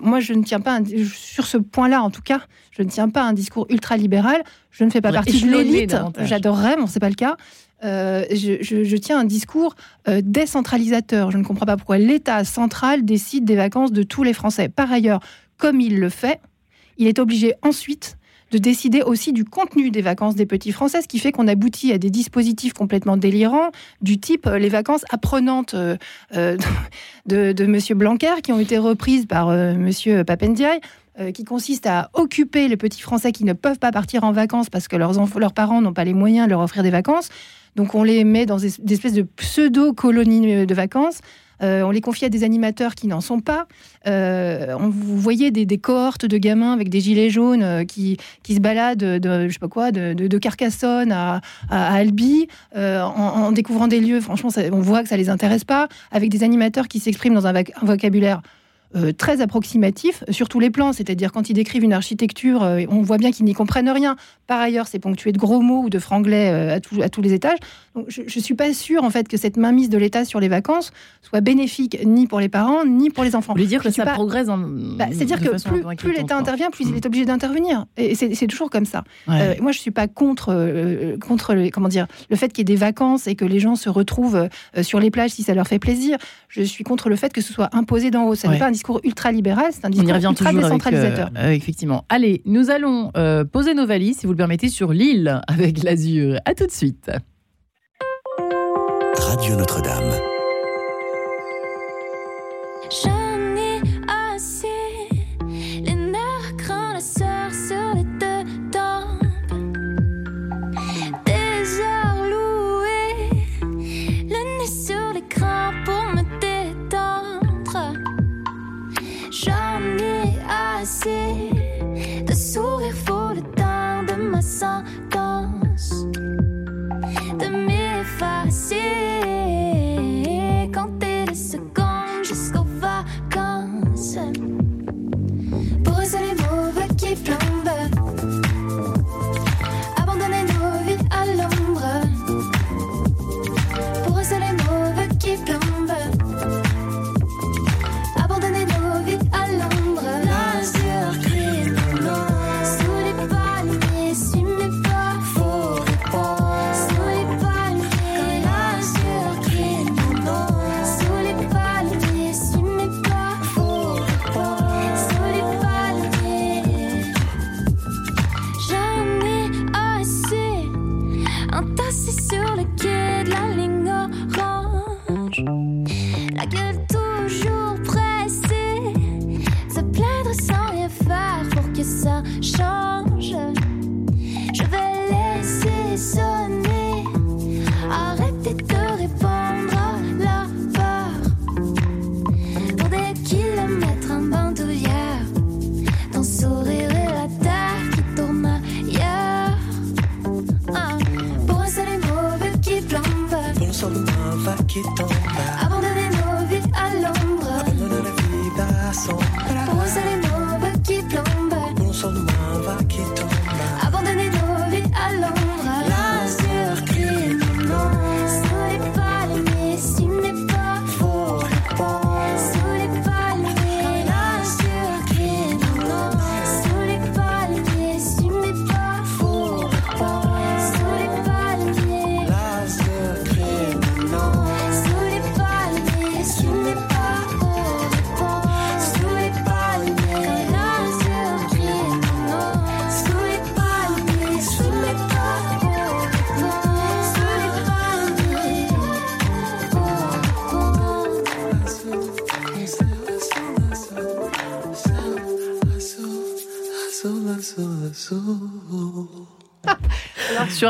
moi, je ne tiens pas, sur ce point-là, en tout cas, je ne tiens pas un discours ultra-libéral. Je ne fais pas partie de l'élite. J'adorerais, mais ce n'est pas le cas. Euh, je, tiens un discours euh, décentralisateur. Je ne comprends pas pourquoi l'État central décide des vacances de tous les Français. Par ailleurs, comme il le fait, il est obligé ensuite de décider aussi du contenu des vacances des petits Français, ce qui fait qu'on aboutit à des dispositifs complètement délirants, du type euh, les vacances apprenantes de, de Monsieur Blanquer, qui ont été reprises par Monsieur Papendiaï, qui consiste à occuper les petits Français qui ne peuvent pas partir en vacances parce que leurs, leurs parents n'ont pas les moyens de leur offrir des vacances, donc on les met dans des, espèces de pseudo-colonies de vacances. Euh, on les confie à des animateurs qui n'en sont pas. Euh, on, vous voyez des, cohortes de gamins avec des gilets jaunes euh, qui, se baladent de, je sais pas quoi, de, Carcassonne à, Albi en, découvrant des lieux. Franchement, on voit que ça les intéresse pas. Avec des animateurs qui s'expriment dans un vocabulaire euh, très approximatifs sur tous les plans. C'est-à-dire quand ils décrivent une architecture, euh, on voit bien qu'ils n'y comprennent rien. Par ailleurs, c'est ponctué de gros mots ou de franglais euh, à, à, tous les étages. Donc je ne suis pas sûre en fait que cette mainmise de l'État sur les vacances soit bénéfique ni pour les parents ni pour les enfants. Vous voulez dire je que ça pas... progresse en... bah, C'est-à-dire que plus, plus l'État intervient, plus il est obligé d'intervenir. Et c'est toujours comme ça. Ouais. moi, je ne suis pas contre, contre le, comment dire, le fait qu'il y ait des vacances et que les gens se retrouvent sur les plages si ça leur fait plaisir. Je suis contre le fait que ce soit imposé d'en haut. Ça ouais. n'est pas un discours ultra-libéral, c'est un discours ultra décentralisateur. Avec, euh, effectivement. Allez, nous allons euh, poser nos valises, si vous le permettez, sur l'île avec l'Azur. À tout de suite. Radio Notre-Dame. J'en ai assez de sourire faux le temps de ma sentence, de m'effacer,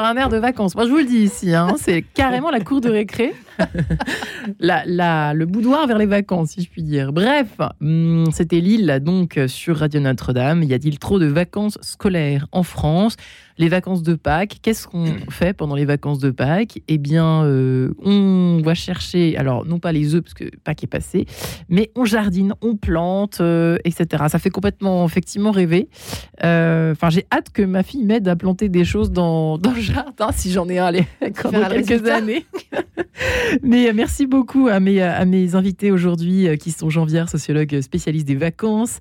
un air de vacances. Moi, je vous le dis ici, hein, c'est carrément la cour de récré. la, la, le boudoir vers les vacances, si je puis dire. Bref, hum, c'était Lille, donc, sur Radio Notre-Dame. Y a-t-il trop de vacances scolaires en France? Les vacances de Pâques, qu'est-ce qu'on fait pendant les vacances de Pâques? Eh bien, euh, on va chercher, alors non pas les œufs, parce que Pâques est passé, mais on jardine, on plante, euh, etc. Ça fait complètement, effectivement, rêver. Euh, Enfin, j'ai hâte que ma fille m'aide à planter des choses dans, dans le jardin, si j'en ai un les, dans quelques années. mais merci beaucoup à mes, à mes invités aujourd'hui, qui sont Jean Viard, sociologue spécialiste des vacances,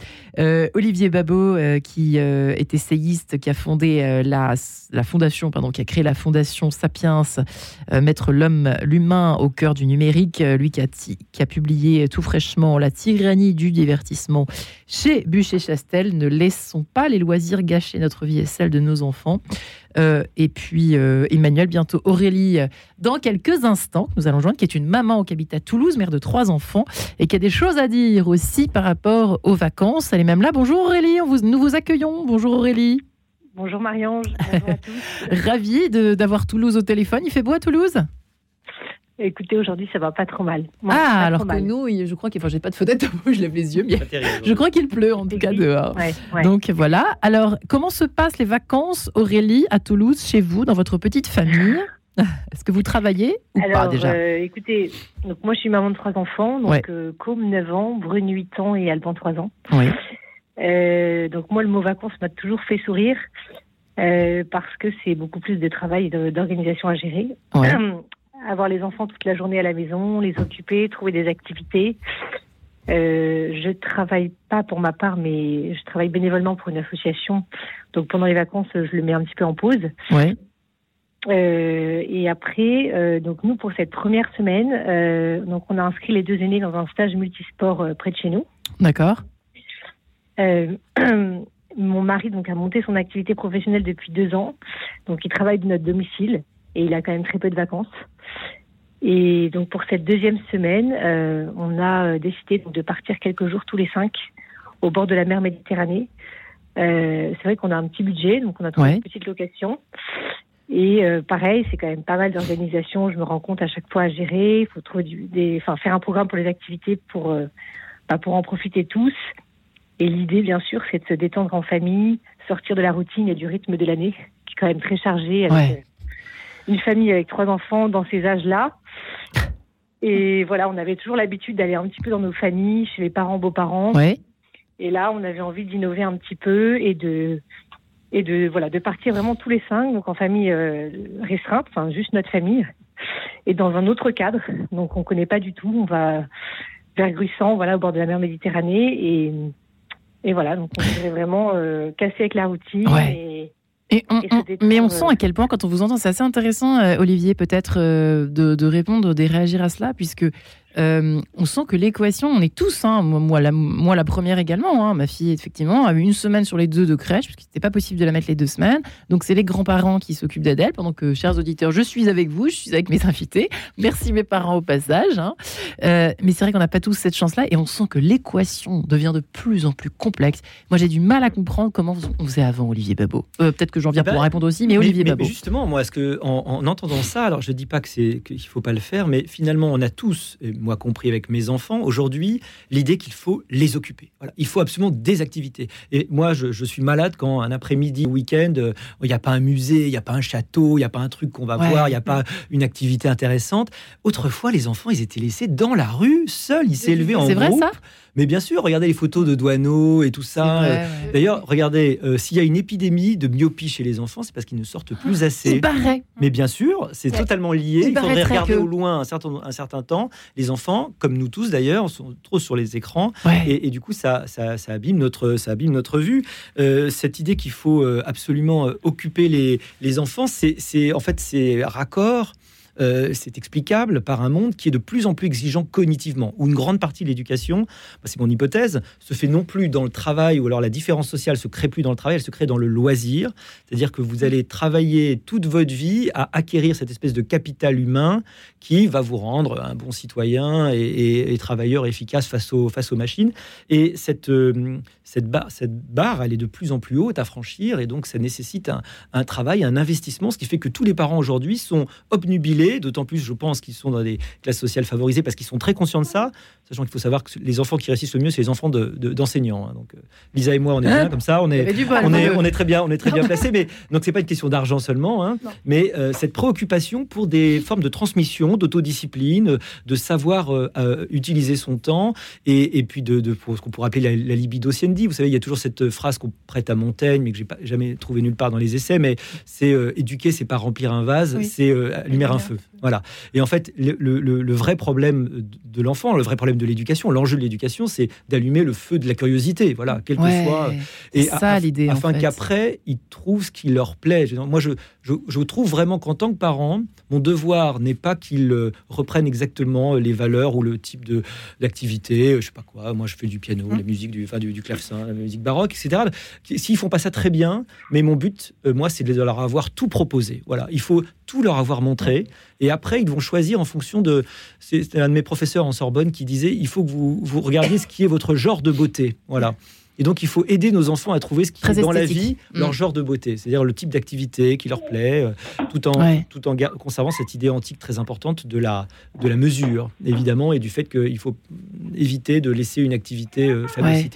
Olivier Babot, qui est essayiste, qui a fondé la la fondation, pardon, qui a créé la fondation Sapiens, euh, mettre l'homme, l'humain au cœur du numérique, euh, lui qui a, qui a, publié tout fraîchement La tyrannie du divertissement chez Bûcher-Chastel. Ne laissons pas les loisirs gâcher notre vie et celle de nos enfants. Euh, et puis Emmanuel, bientôt Aurélie, dans quelques instants, nous allons joindre, qui est une maman qui habite à Toulouse, mère de trois enfants, et qui a des choses à dire aussi par rapport aux vacances. Elle est même là. Bonjour Aurélie, nous vous accueillons. Bonjour Aurélie. Bonjour Marie-Ange. Bonjour à tous. Ravi d'avoir Toulouse au téléphone. Il fait beau à Toulouse? Écoutez, aujourd'hui, ça va pas trop mal. Moi, ah, alors que mal. nous, je crois qu'il, enfin, j'ai pas de fenêtre, je lève les yeux, mais je crois qu'il pleut en tout cas dehors. Ouais, ouais. Donc voilà. Alors, comment se passent les vacances, Aurélie, à Toulouse, chez vous, dans votre petite famille? Est-ce que vous travaillez ou pas Alors, déjà? euh, écoutez, donc moi je suis maman de trois enfants, donc Ouais. euh, Côme 9 ans, Brune 8 ans et Alban 3 ans. Oui. Euh, donc moi le mot vacances m'a toujours fait sourire euh, parce que c'est beaucoup plus de travail d'organisation à gérer. Ouais. Avoir les enfants toute la journée à la maison, les occuper, trouver des activités. Euh, je travaille pas pour ma part, mais je travaille bénévolement pour une association. Donc pendant les vacances, je le mets un petit peu en pause. Ouais. Euh, et après, euh, donc nous pour cette première semaine, euh, donc on a inscrit les deux aînés dans un stage multisport euh, près de chez nous. D'accord. Euh, mon mari donc a monté son activité professionnelle depuis deux ans, donc il travaille de notre domicile et il a quand même très peu de vacances. Et donc pour cette deuxième semaine, euh, on a euh, décidé de partir quelques jours tous les cinq au bord de la mer Méditerranée. Euh, c'est vrai qu'on a un petit budget, donc on a trouvé Ouais. une petite location. Et euh, pareil, c'est quand même pas mal d'organisation. Je me rends compte à chaque fois à gérer. Il faut trouver du, des, enfin faire un programme pour les activités pour bah, pour en profiter tous. Et l'idée, bien sûr, c'est de se détendre en famille, sortir de la routine et du rythme de l'année, qui est quand même très chargé. Avec Ouais. euh, une famille avec trois enfants dans ces âges-là. Et voilà, on avait toujours l'habitude d'aller un petit peu dans nos familles, chez les parents, beaux-parents. Ouais. Et là, on avait envie d'innover un petit peu et de et de voilà de partir vraiment tous les cinq, donc en famille euh, restreinte, enfin juste notre famille, et dans un autre cadre. Donc on connaît pas du tout. On va vers Gruissant, voilà au bord de la mer Méditerranée et et voilà donc on voudrait vraiment euh, casser avec la routine. Ouais. Et, Et on- Et se on- détendre, mais on euh. sent à quel point, quand on vous entend, c'est assez intéressant, euh, Olivier, peut-être euh, de, de répondre, de réagir à cela, puisque euh, on sent que l'équation, on est tous, hein, moi, la, moi la première également, hein, ma fille effectivement a eu une semaine sur les deux de crèche, parce qu'il n'était pas possible de la mettre les deux semaines, donc c'est les grands-parents qui s'occupent d'elle, pendant que, chers auditeurs, je suis avec vous, je suis avec mes invités, merci mes parents au passage, hein. Euh, mais c'est vrai qu'on n'a pas tous cette chance-là, et on sent que l'équation devient de plus en plus complexe. Moi j'ai du mal à comprendre comment on faisait avant, Olivier Babot. Euh, Peut-être que j'en viens Eh ben, pour répondre aussi, mais Olivier mais, Babot. justement, moi, est-ce que en, en entendant ça, alors je dis pas que c'est qu'il faut pas le faire, mais finalement, on a tous, et moi compris avec mes enfants, aujourd'hui, l'idée qu'il faut les occuper. Voilà, il faut absolument des activités. Et moi, je, je suis malade quand un après-midi, week-end, euh, il n'y a pas un musée, il n'y a pas un château, il n'y a pas un truc qu'on va Ouais. voir, il n'y a pas une activité intéressante. Autrefois, les enfants, ils étaient laissés dans la rue, seuls, ils s'élevaient en C'est vrai groupe. ça? Mais bien sûr, regardez les photos de Douaneau et tout ça. Euh, ouais. D'ailleurs, regardez, euh, s'il y a une épidémie de myopie chez les enfants, c'est parce qu'ils ne sortent plus assez. Il paraît. Mais bien sûr, c'est Ouais. totalement lié. Il Il, faudrait regarder que- au loin un certain, un certain temps. Les enfants, comme nous tous d'ailleurs, sont trop sur les écrans. Ouais. Et, et du coup, ça, ça, ça abîme notre, ça abîme notre vue. Euh, cette idée qu'il faut euh, absolument euh, occuper les, les enfants, c'est c'est- en fait c'est raccord. Euh, c'est explicable par un monde qui est de plus en plus exigeant cognitivement, où une grande partie de l'éducation, bah, c'est mon hypothèse, se fait non plus dans le travail, ou alors la différence sociale se crée plus dans le travail, elle se crée dans le loisir. C'est-à-dire que vous allez travailler toute votre vie à acquérir cette espèce de capital humain qui va vous rendre un bon citoyen et, travailleur efficace face aux, face aux machines. Et cette, euh, cette, barre, elle est de plus en plus haute à franchir, et donc ça nécessite un travail, un investissement, ce qui fait que tous les parents aujourd'hui sont obnubilés, d'autant plus, je pense, qu'ils sont dans des classes sociales favorisées parce qu'ils sont très conscients de ça, sachant qu'il faut savoir que les enfants qui réussissent le mieux, c'est les enfants de- de- d'enseignants. hein. Donc, euh, Lisa et moi, on est bien comme ça, on est, on est, vous deux. on est très bien, on est très bien placés. Mais donc c'est pas une question d'argent seulement, hein, mais euh, cette préoccupation pour des formes de transmission, d'autodiscipline, de savoir euh, euh, utiliser son temps et, et puis de, de- pour ce qu'on pourrait appeler la, la libido. Vous savez, il y a toujours cette phrase qu'on prête à Montaigne, mais que j'ai jamais trouvé nulle part dans les essais. Mais c'est éduquer, c'est pas remplir un vase, Oui. c'est allumer un feu. truth. Voilà. Et en fait, le, le- le- le vrai problème de l'enfant, le vrai problème de l'éducation, l'enjeu de l'éducation, c'est d'allumer le feu de la curiosité. Voilà, quel que soit. Et ça l'idée. en afin fait. qu'après, ils trouvent ce qui leur plaît. Moi, je, je, je trouve vraiment qu'en tant que parent, mon devoir n'est pas qu'ils euh, reprennent exactement les valeurs ou le type de d'activité. euh, Je sais pas quoi. Moi, je fais du piano, Mmh. la musique, du, enfin, du, du clavecin, la musique baroque, etc. S'ils font pas ça très bien, mais mon but, euh, moi, c'est de leur avoir tout proposé. Voilà, il faut tout leur avoir montré. Et après, ils vont choisir en fonction de. C'est un de mes professeurs en Sorbonne qui disait il faut que vous, vous regardiez ce qui est votre genre de beauté. Voilà. Et donc, il faut aider nos enfants à trouver ce qui Très est dans la vie leur Mm. genre de beauté, c'est-à-dire le type d'activité qui leur plaît, euh, tout en, Ouais. tout en gar- conservant cette idée antique très importante de la, de la mesure, évidemment, et du fait qu'il faut éviter de laisser une activité euh,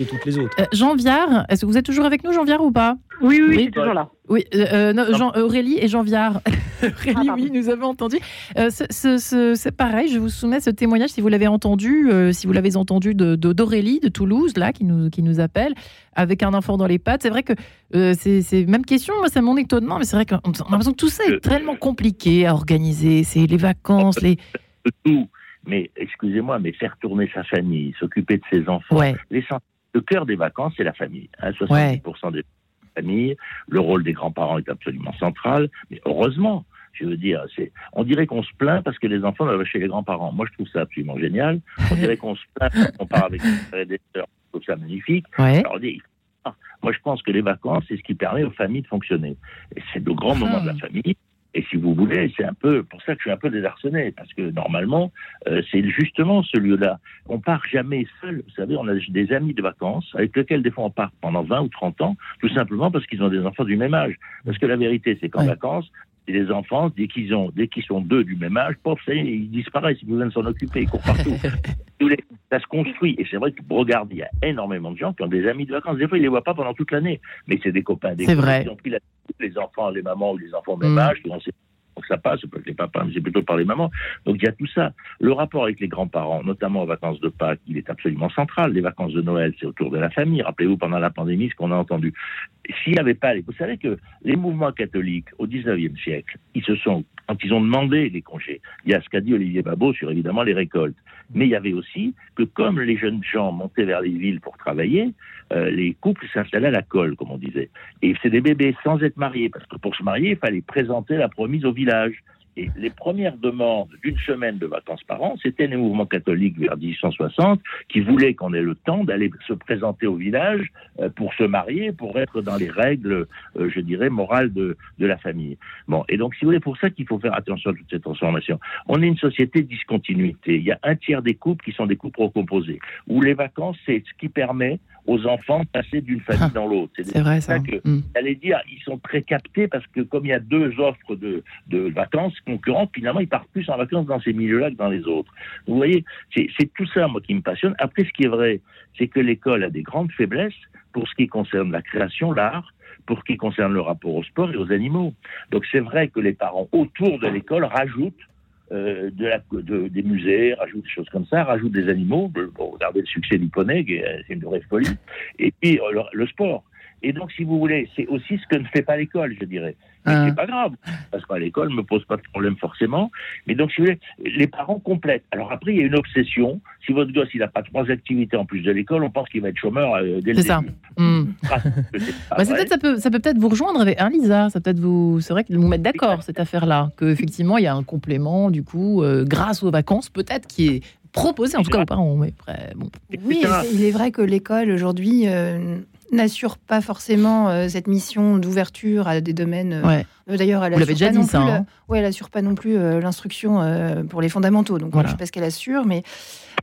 toutes les autres. Euh, Jean Viard, est-ce que vous êtes toujours avec nous, Jean Viard, ou pas? Oui, oui, Oui. suis toujours là. Oui, euh, euh, non, Jean, Aurélie et Jean Viard. Aurélie, pardon. oui, nous avons entendu. Euh, ce- ce- ce- c'est pareil, je vous soumets ce témoignage si vous l'avez entendu, euh, si vous l'avez entendu de de- d'Aurélie de, Toulouse, là, qui nous, qui nous appelle, avec un enfant dans les pattes. C'est vrai que euh, c'est c'est même question, moi, c'est mon étonnement, mais c'est vrai qu'on on a l'impression que tout ça est tellement compliqué à organiser. C'est les vacances, les. de tout. Mais excusez-moi, mais faire tourner sa famille, s'occuper de ses enfants, Ouais. l'essentiel- le cœur des vacances, c'est la famille. Hein, 70% des familles, le rôle des grands-parents est absolument central. Mais heureusement, je veux dire, c'est, on dirait qu'on se plaint parce que les enfants doivent chez les grands-parents. Moi, je trouve ça absolument génial. On dirait qu'on se plaint parce qu'on part avec des frères et des sœurs. Je trouve ça magnifique. Ouais. Alors, ah, moi, je pense que les vacances, c'est ce qui permet aux familles de fonctionner. Et c'est le grand moment de la famille. Et si vous voulez, c'est un peu pour ça que je suis un peu désarçonné, parce que normalement, euh, c'est justement ce lieu-là. On part jamais seul. Vous savez, on a des amis de vacances avec lesquels des fois on part pendant 20 ou 30 ans, tout simplement parce qu'ils ont des enfants du même âge. Parce que la vérité, c'est qu'en vacances, c'est les enfants, dès qu'ils ont, dès qu'ils sont deux du même âge, pof, ça y est, ils disparaissent, ils besoin de s'en occuper, ils courent partout. Ça se construit. Et c'est vrai que, regarde, il y a énormément de gens qui ont des amis de vacances. Des fois, ils les voient pas pendant toute l'année. Mais c'est des copains des C'est vrai. qui ont pris la- les enfants, les mamans ou les enfants au même Mm. âge, qui ont donc ça passe, pas que les papas, mais c'est plutôt par les mamans. Donc il y a tout ça. Le rapport avec les grands-parents, notamment aux vacances de Pâques, il est absolument central. Les vacances de Noël, c'est autour de la famille. Rappelez-vous pendant la pandémie ce qu'on a entendu. S'il n'y avait pas, vous savez que les mouvements catholiques au 19e siècle, ils se sont, quand ils ont demandé les congés, il y a ce qu'a dit Olivier Babot sur évidemment les récoltes. Mais il y avait aussi que comme les jeunes gens montaient vers les villes pour travailler, euh, les couples s'installaient à la colle, comme on disait. Et c'est des bébés sans être mariés, parce que pour se marier, il fallait présenter la promise au village. Et les premières demandes d'une semaine de vacances par an, c'était les mouvements catholiques vers 1860 qui voulaient qu'on ait le temps d'aller se présenter au village euh, pour se marier, pour être dans les règles, euh, je dirais, morales de, de la famille. Bon, et donc, si vous voulez, pour ça qu'il faut faire attention à toutes ces transformations. On est une société discontinuité. Il y a un tiers des couples qui sont des couples recomposés, où les vacances, c'est ce qui permet aux enfants de passer d'une famille dans l'autre. Ah, C'est vrai, ça. que, Mm. j'allais dire, ils sont très captés parce que comme il y a deux offres de, de vacances concurrentes, finalement, ils partent plus en vacances dans ces milieux-là que dans les autres. Vous voyez, c'est tout ça, moi, qui me passionne. Après, ce qui est vrai, c'est que l'école a des grandes faiblesses pour ce qui concerne la création, l'art, pour ce qui concerne le rapport au sport et aux animaux. Donc, c'est vrai que les parents autour de l'école rajoutent euh, des musées, rajoutent des choses comme ça, rajoutent des animaux. Regardez le succès du poney, est- c'est une vraie folie. Et puis euh, le sport. Et donc, si vous voulez, c'est aussi ce que ne fait pas l'école, je dirais. Mais Ah. c'est pas grave, parce qu'à l'école ne me pose pas de problème forcément. Mais donc, si vous voulez, les parents complètent. Alors après, il y a une obsession. Si votre gosse il n'a pas trois activités en plus de l'école, on pense qu'il va être chômeur euh, dès le C'est ça. début. C'est pas Bah, c'est vrai. peut-être- ça peut, ça peut peut-être vous rejoindre, avec- hein, Lisa. Ça peut être vous, c'est vrai que vous mettre d'accord cette affaire-là, que effectivement il y a un complément du coup euh, grâce aux vacances peut-être qui est proposé en tout cas aux parents. Mais après, bon. Oui, il est vrai que l'école aujourd'hui euh, n'assure pas forcément euh, cette mission d'ouverture à des domaines. euh, Ouais. euh, D'ailleurs, elle Vous l'avez assure déjà pas hein. ouais, elle assure pas non plus l'instruction pour les fondamentaux. Donc, Voilà. je sais pas ce qu'elle assure, mais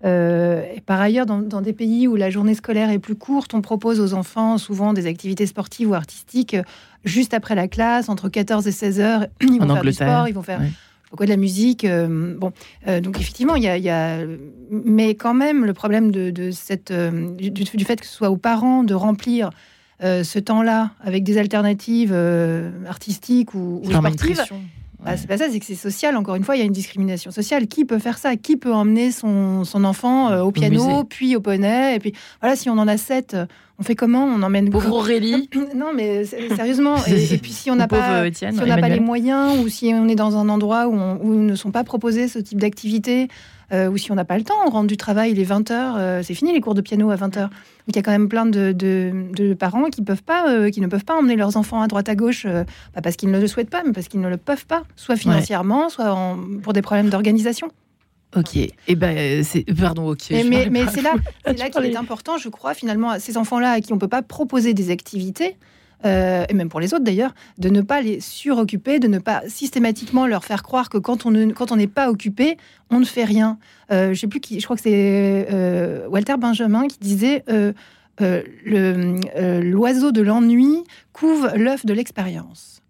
et par ailleurs, dans, dans des pays où la journée scolaire est plus courte, on propose aux enfants souvent des activités sportives ou artistiques juste après la classe, entre 14 et 16 heures. Ils vont En faire du Angleterre, sport, ils vont faire ouais. Pourquoi de la musique euh, Bon, euh, donc effectivement, il y y a- mais quand même, le problème de, de cette, euh, du, du fait que ce soit aux parents de remplir ce temps-là avec des alternatives artistiques ou, ou sportives. Bah, c'est pas ça, c'est que c'est social. Encore une fois, il y a une discrimination sociale. Qui peut faire ça? Qui peut emmener son, son enfant euh, au piano, musée. puis au poney? Et puis voilà, si on en a sept, euh, on fait comment? On emmène Pauvre Aurélie. Non, mais sérieusement. Et, et puis si on n'a pas, Étienne, si on n'a pas les moyens, ou si on est dans un endroit où, on- où ne sont pas proposés ce type d'activité, euh, ou si on n'a pas le temps, on rentre du travail, il est 20h, c'est fini les cours de piano à 20h. Donc il y a quand même plein de, de- de parents qui, peuvent pas, euh, qui ne peuvent pas emmener leurs enfants à droite à gauche, euh, pas parce qu'ils ne le souhaitent pas, mais parce qu'ils ne le peuvent pas, soit financièrement, soit en- pour des problèmes d'organisation. Ok. Et ben euh, c'est pardon. Ok. Mais, pas. c'est là, c'est Tu là qu'il est important, je crois, finalement, à ces enfants-là à qui on ne peut pas proposer des activités, euh, et même pour les autres d'ailleurs, de ne pas les suroccuper, de ne pas systématiquement leur faire croire que quand on ne- quand on n'est pas occupé, on ne fait rien. Euh, je sais plus qui, je crois que c'est euh, Walter Benjamin qui disait euh, l'oiseau de l'ennui couve l'œuf de l'expérience.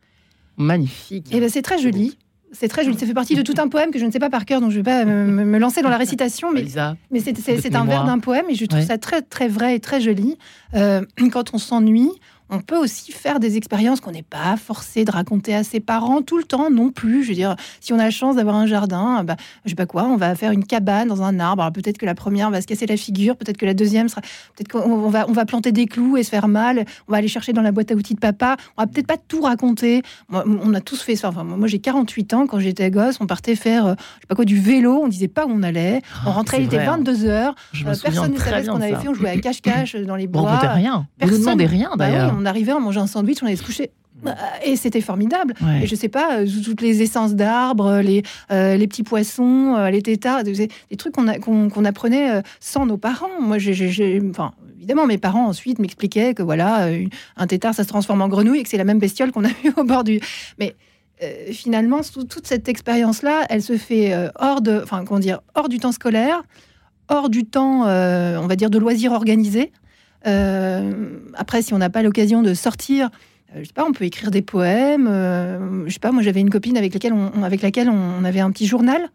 Magnifique. Et ben c'est très joli. C'est très joli. Ça fait partie de tout un poème que je ne sais pas par cœur, donc je ne vais pas me, lancer dans la récitation. Mais, c'est un vers d'un poème et je trouve Ouais. ça très, très vrai et très joli. Euh, quand on s'ennuie, on peut aussi faire des expériences qu'on n'est pas forcé de raconter à ses parents tout le temps non plus. Je veux dire, si on a la chance d'avoir un jardin, bah, je sais pas quoi, on va faire une cabane dans un arbre. Alors peut-être que la première va se casser la figure, peut-être que la deuxième sera, peut-être qu'on on va, on va planter des clous et se faire mal. On va aller chercher dans la boîte à outils de papa. On va peut-être pas tout raconter. Moi, on a tous fait ça. Enfin, moi, j'ai 48 ans. Quand j'étais gosse, on partait faire, euh, je sais pas quoi, du vélo. On disait pas où on allait. On rentrait, il était vrai, hein. 22 heures. Je Euh, personne ne savait ce qu'on avait ça. fait. On jouait à cache-cache dans les bois. on rien. Vous ne Personne- demandez rien Bah oui, d'ailleurs. On arrivait, on mangeait un sandwich, on allait se coucher. Et c'était formidable. Ouais. Et je sais pas, euh, toutes les essences d'arbres, les, euh, les petits poissons, euh, les tétards, des, des trucs qu'on apprenait sans nos parents. Moi, j'ai- enfin, évidemment, mes parents ensuite m'expliquaient que voilà, un tétard, ça se transforme en grenouille et que c'est la même bestiole qu'on a vue au bord du. Mais euh, finalement, toute cette expérience-là, elle se fait hors de, enfin, comment dire, hors du temps scolaire, hors du temps, on va dire, de loisirs organisés. Euh, après, si on n'a pas l'occasion de sortir, euh, je sais pas, on peut écrire des poèmes. euh, je sais pas, moi j'avais une copine avec laquelle on, avec laquelle on, avait un petit journal.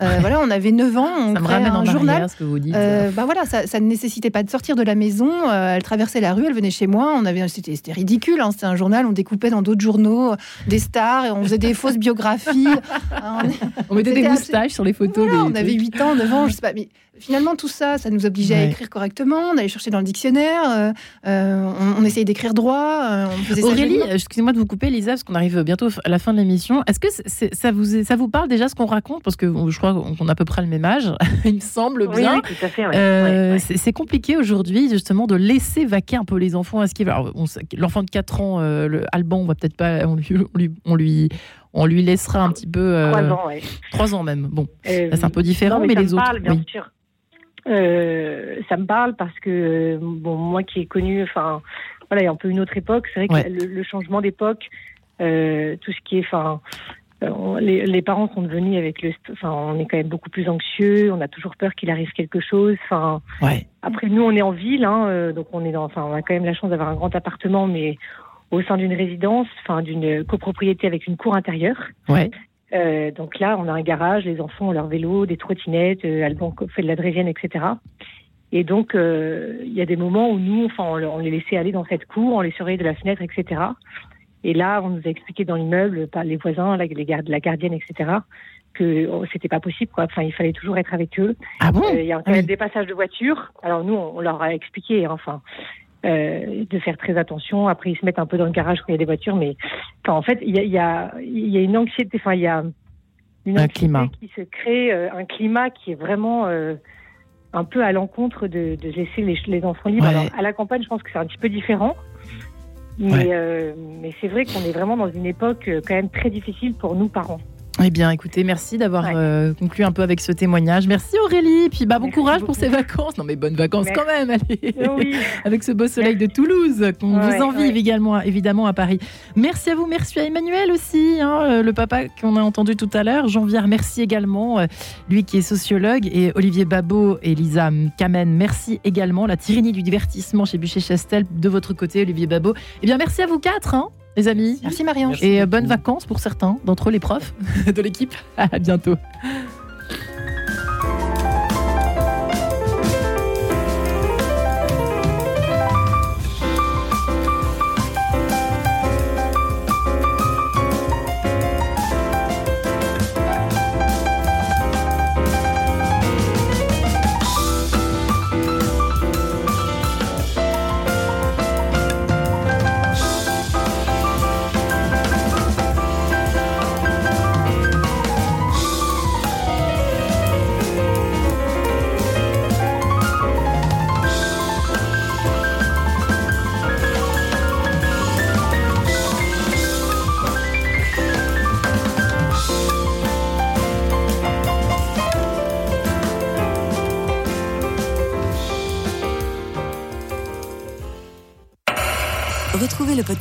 Euh, voilà, on avait 9 ans, on Ça me ramène en un journal. arrière ce que vous dites. Euh, bah voilà, ça, ça ne nécessitait pas de sortir de la maison. elle traversait la rue, elle venait chez moi. On avait, c'était, c'était ridicule. hein, c'était un journal, on découpait dans d'autres journaux des stars et on faisait des fausses biographies. Euh, on, on mettait des moustaches sur les photos. voilà, des on avait trucs. 8 ans, 9 ans, je sais pas. Mais finalement, tout ça, ça nous obligeait à écrire correctement. On allait chercher dans le dictionnaire. euh, euh, on, on essayait d'écrire droit. euh, on faisait ça Aurélie, excusez-moi de vous couper, Lisa, parce qu'on arrive bientôt à la fin de l'émission. Est-ce que c'est- c'est- ça, vous, est- ça vous parle déjà ce qu'on raconte? Parce que je crois qu'on a à peu près le même âge, il me semble Oui, bien. oui, tout à fait. ouais. Euh, Ouais, ouais. c'est- C'est compliqué aujourd'hui, justement, de laisser vaquer un peu les enfants à ce qu'ils veulent. Alors, on sait que L'enfant de 4 ans, euh, le Alban, on va peut-être pas. On lui, on lui, on lui, on lui laissera un petit peu. euh, Trois ans, ouais. trois ans même. Bon, Euh, ça, c'est un peu différent, non, mais, ça les me autres. parle, bien oui. sûr. Euh, ça me parle parce que bon, moi qui ai connu, enfin, voilà, il y a un peu une autre époque. C'est vrai que le, le changement d'époque, euh, tout ce qui est, enfin, euh, les, les parents sont devenus avec le, enfin, on est quand même beaucoup plus anxieux. On a toujours peur qu'il arrive quelque chose. Enfin, Ouais. après nous, on est en ville, hein, euh, donc on est dans, enfin, on a quand même la chance d'avoir un grand appartement, mais au sein d'une résidence, enfin, d'une copropriété avec une cour intérieure. Ouais. Euh, donc là, on a un garage, les enfants ont leur vélo, des trottinettes, euh, Alban fait de la drésienne, etc. Et donc, euh, il y a des moments où nous, enfin, on, on les laissait aller dans cette cour, on les surveillait de la fenêtre, etc. Et là, on nous a expliqué dans l'immeuble, par les voisins, la, les gardes, la gardienne, etc., que oh, c'était pas possible, quoi. Enfin, il fallait toujours être avec eux. Ah bon? Euh, Il y a quand Ah même oui. des passages de voitures. Alors nous, on, on leur a expliqué, hein, enfin, euh, de faire très attention. Après, ils se mettent un peu dans le garage quand il y a des voitures, mais enfin, en fait, il y a, y, a, y a une anxiété. Enfin, il y a une Un climat. qui se crée, euh, un climat qui est vraiment euh, un peu à l'encontre de, de laisser les, les enfants libres. Ouais. Alors, à la campagne, je pense que c'est un petit peu différent. Mais, Ouais. euh, mais c'est vrai qu'on est vraiment dans une époque euh, quand même très difficile pour nous parents. Eh bien, écoutez, merci d'avoir Ouais. euh, conclu un peu avec ce témoignage. Merci Aurélie. Puis bah, bon Merci courage pour ces vacances. Non, mais bonnes vacances Merci. quand même. Allez. Oui. Avec ce beau soleil de Toulouse qu'on Ouais, vous envive ouais. également, évidemment à Paris. Merci à vous, merci à Emmanuel aussi, hein, euh, le papa qu'on a entendu tout à l'heure. Jean Viard, merci également, euh, lui qui est sociologue, et Olivier Babot et Lisa Kamen, merci également. La tyrannie du divertissement chez Bûcher-Chastel, de votre côté, Olivier Babot. Eh bien, merci à vous quatre, hein, les amis. Merci Marion. Merci. Et euh, beaucoup. bonnes vacances pour certains d'entre eux, les profs de l'équipe. À bientôt.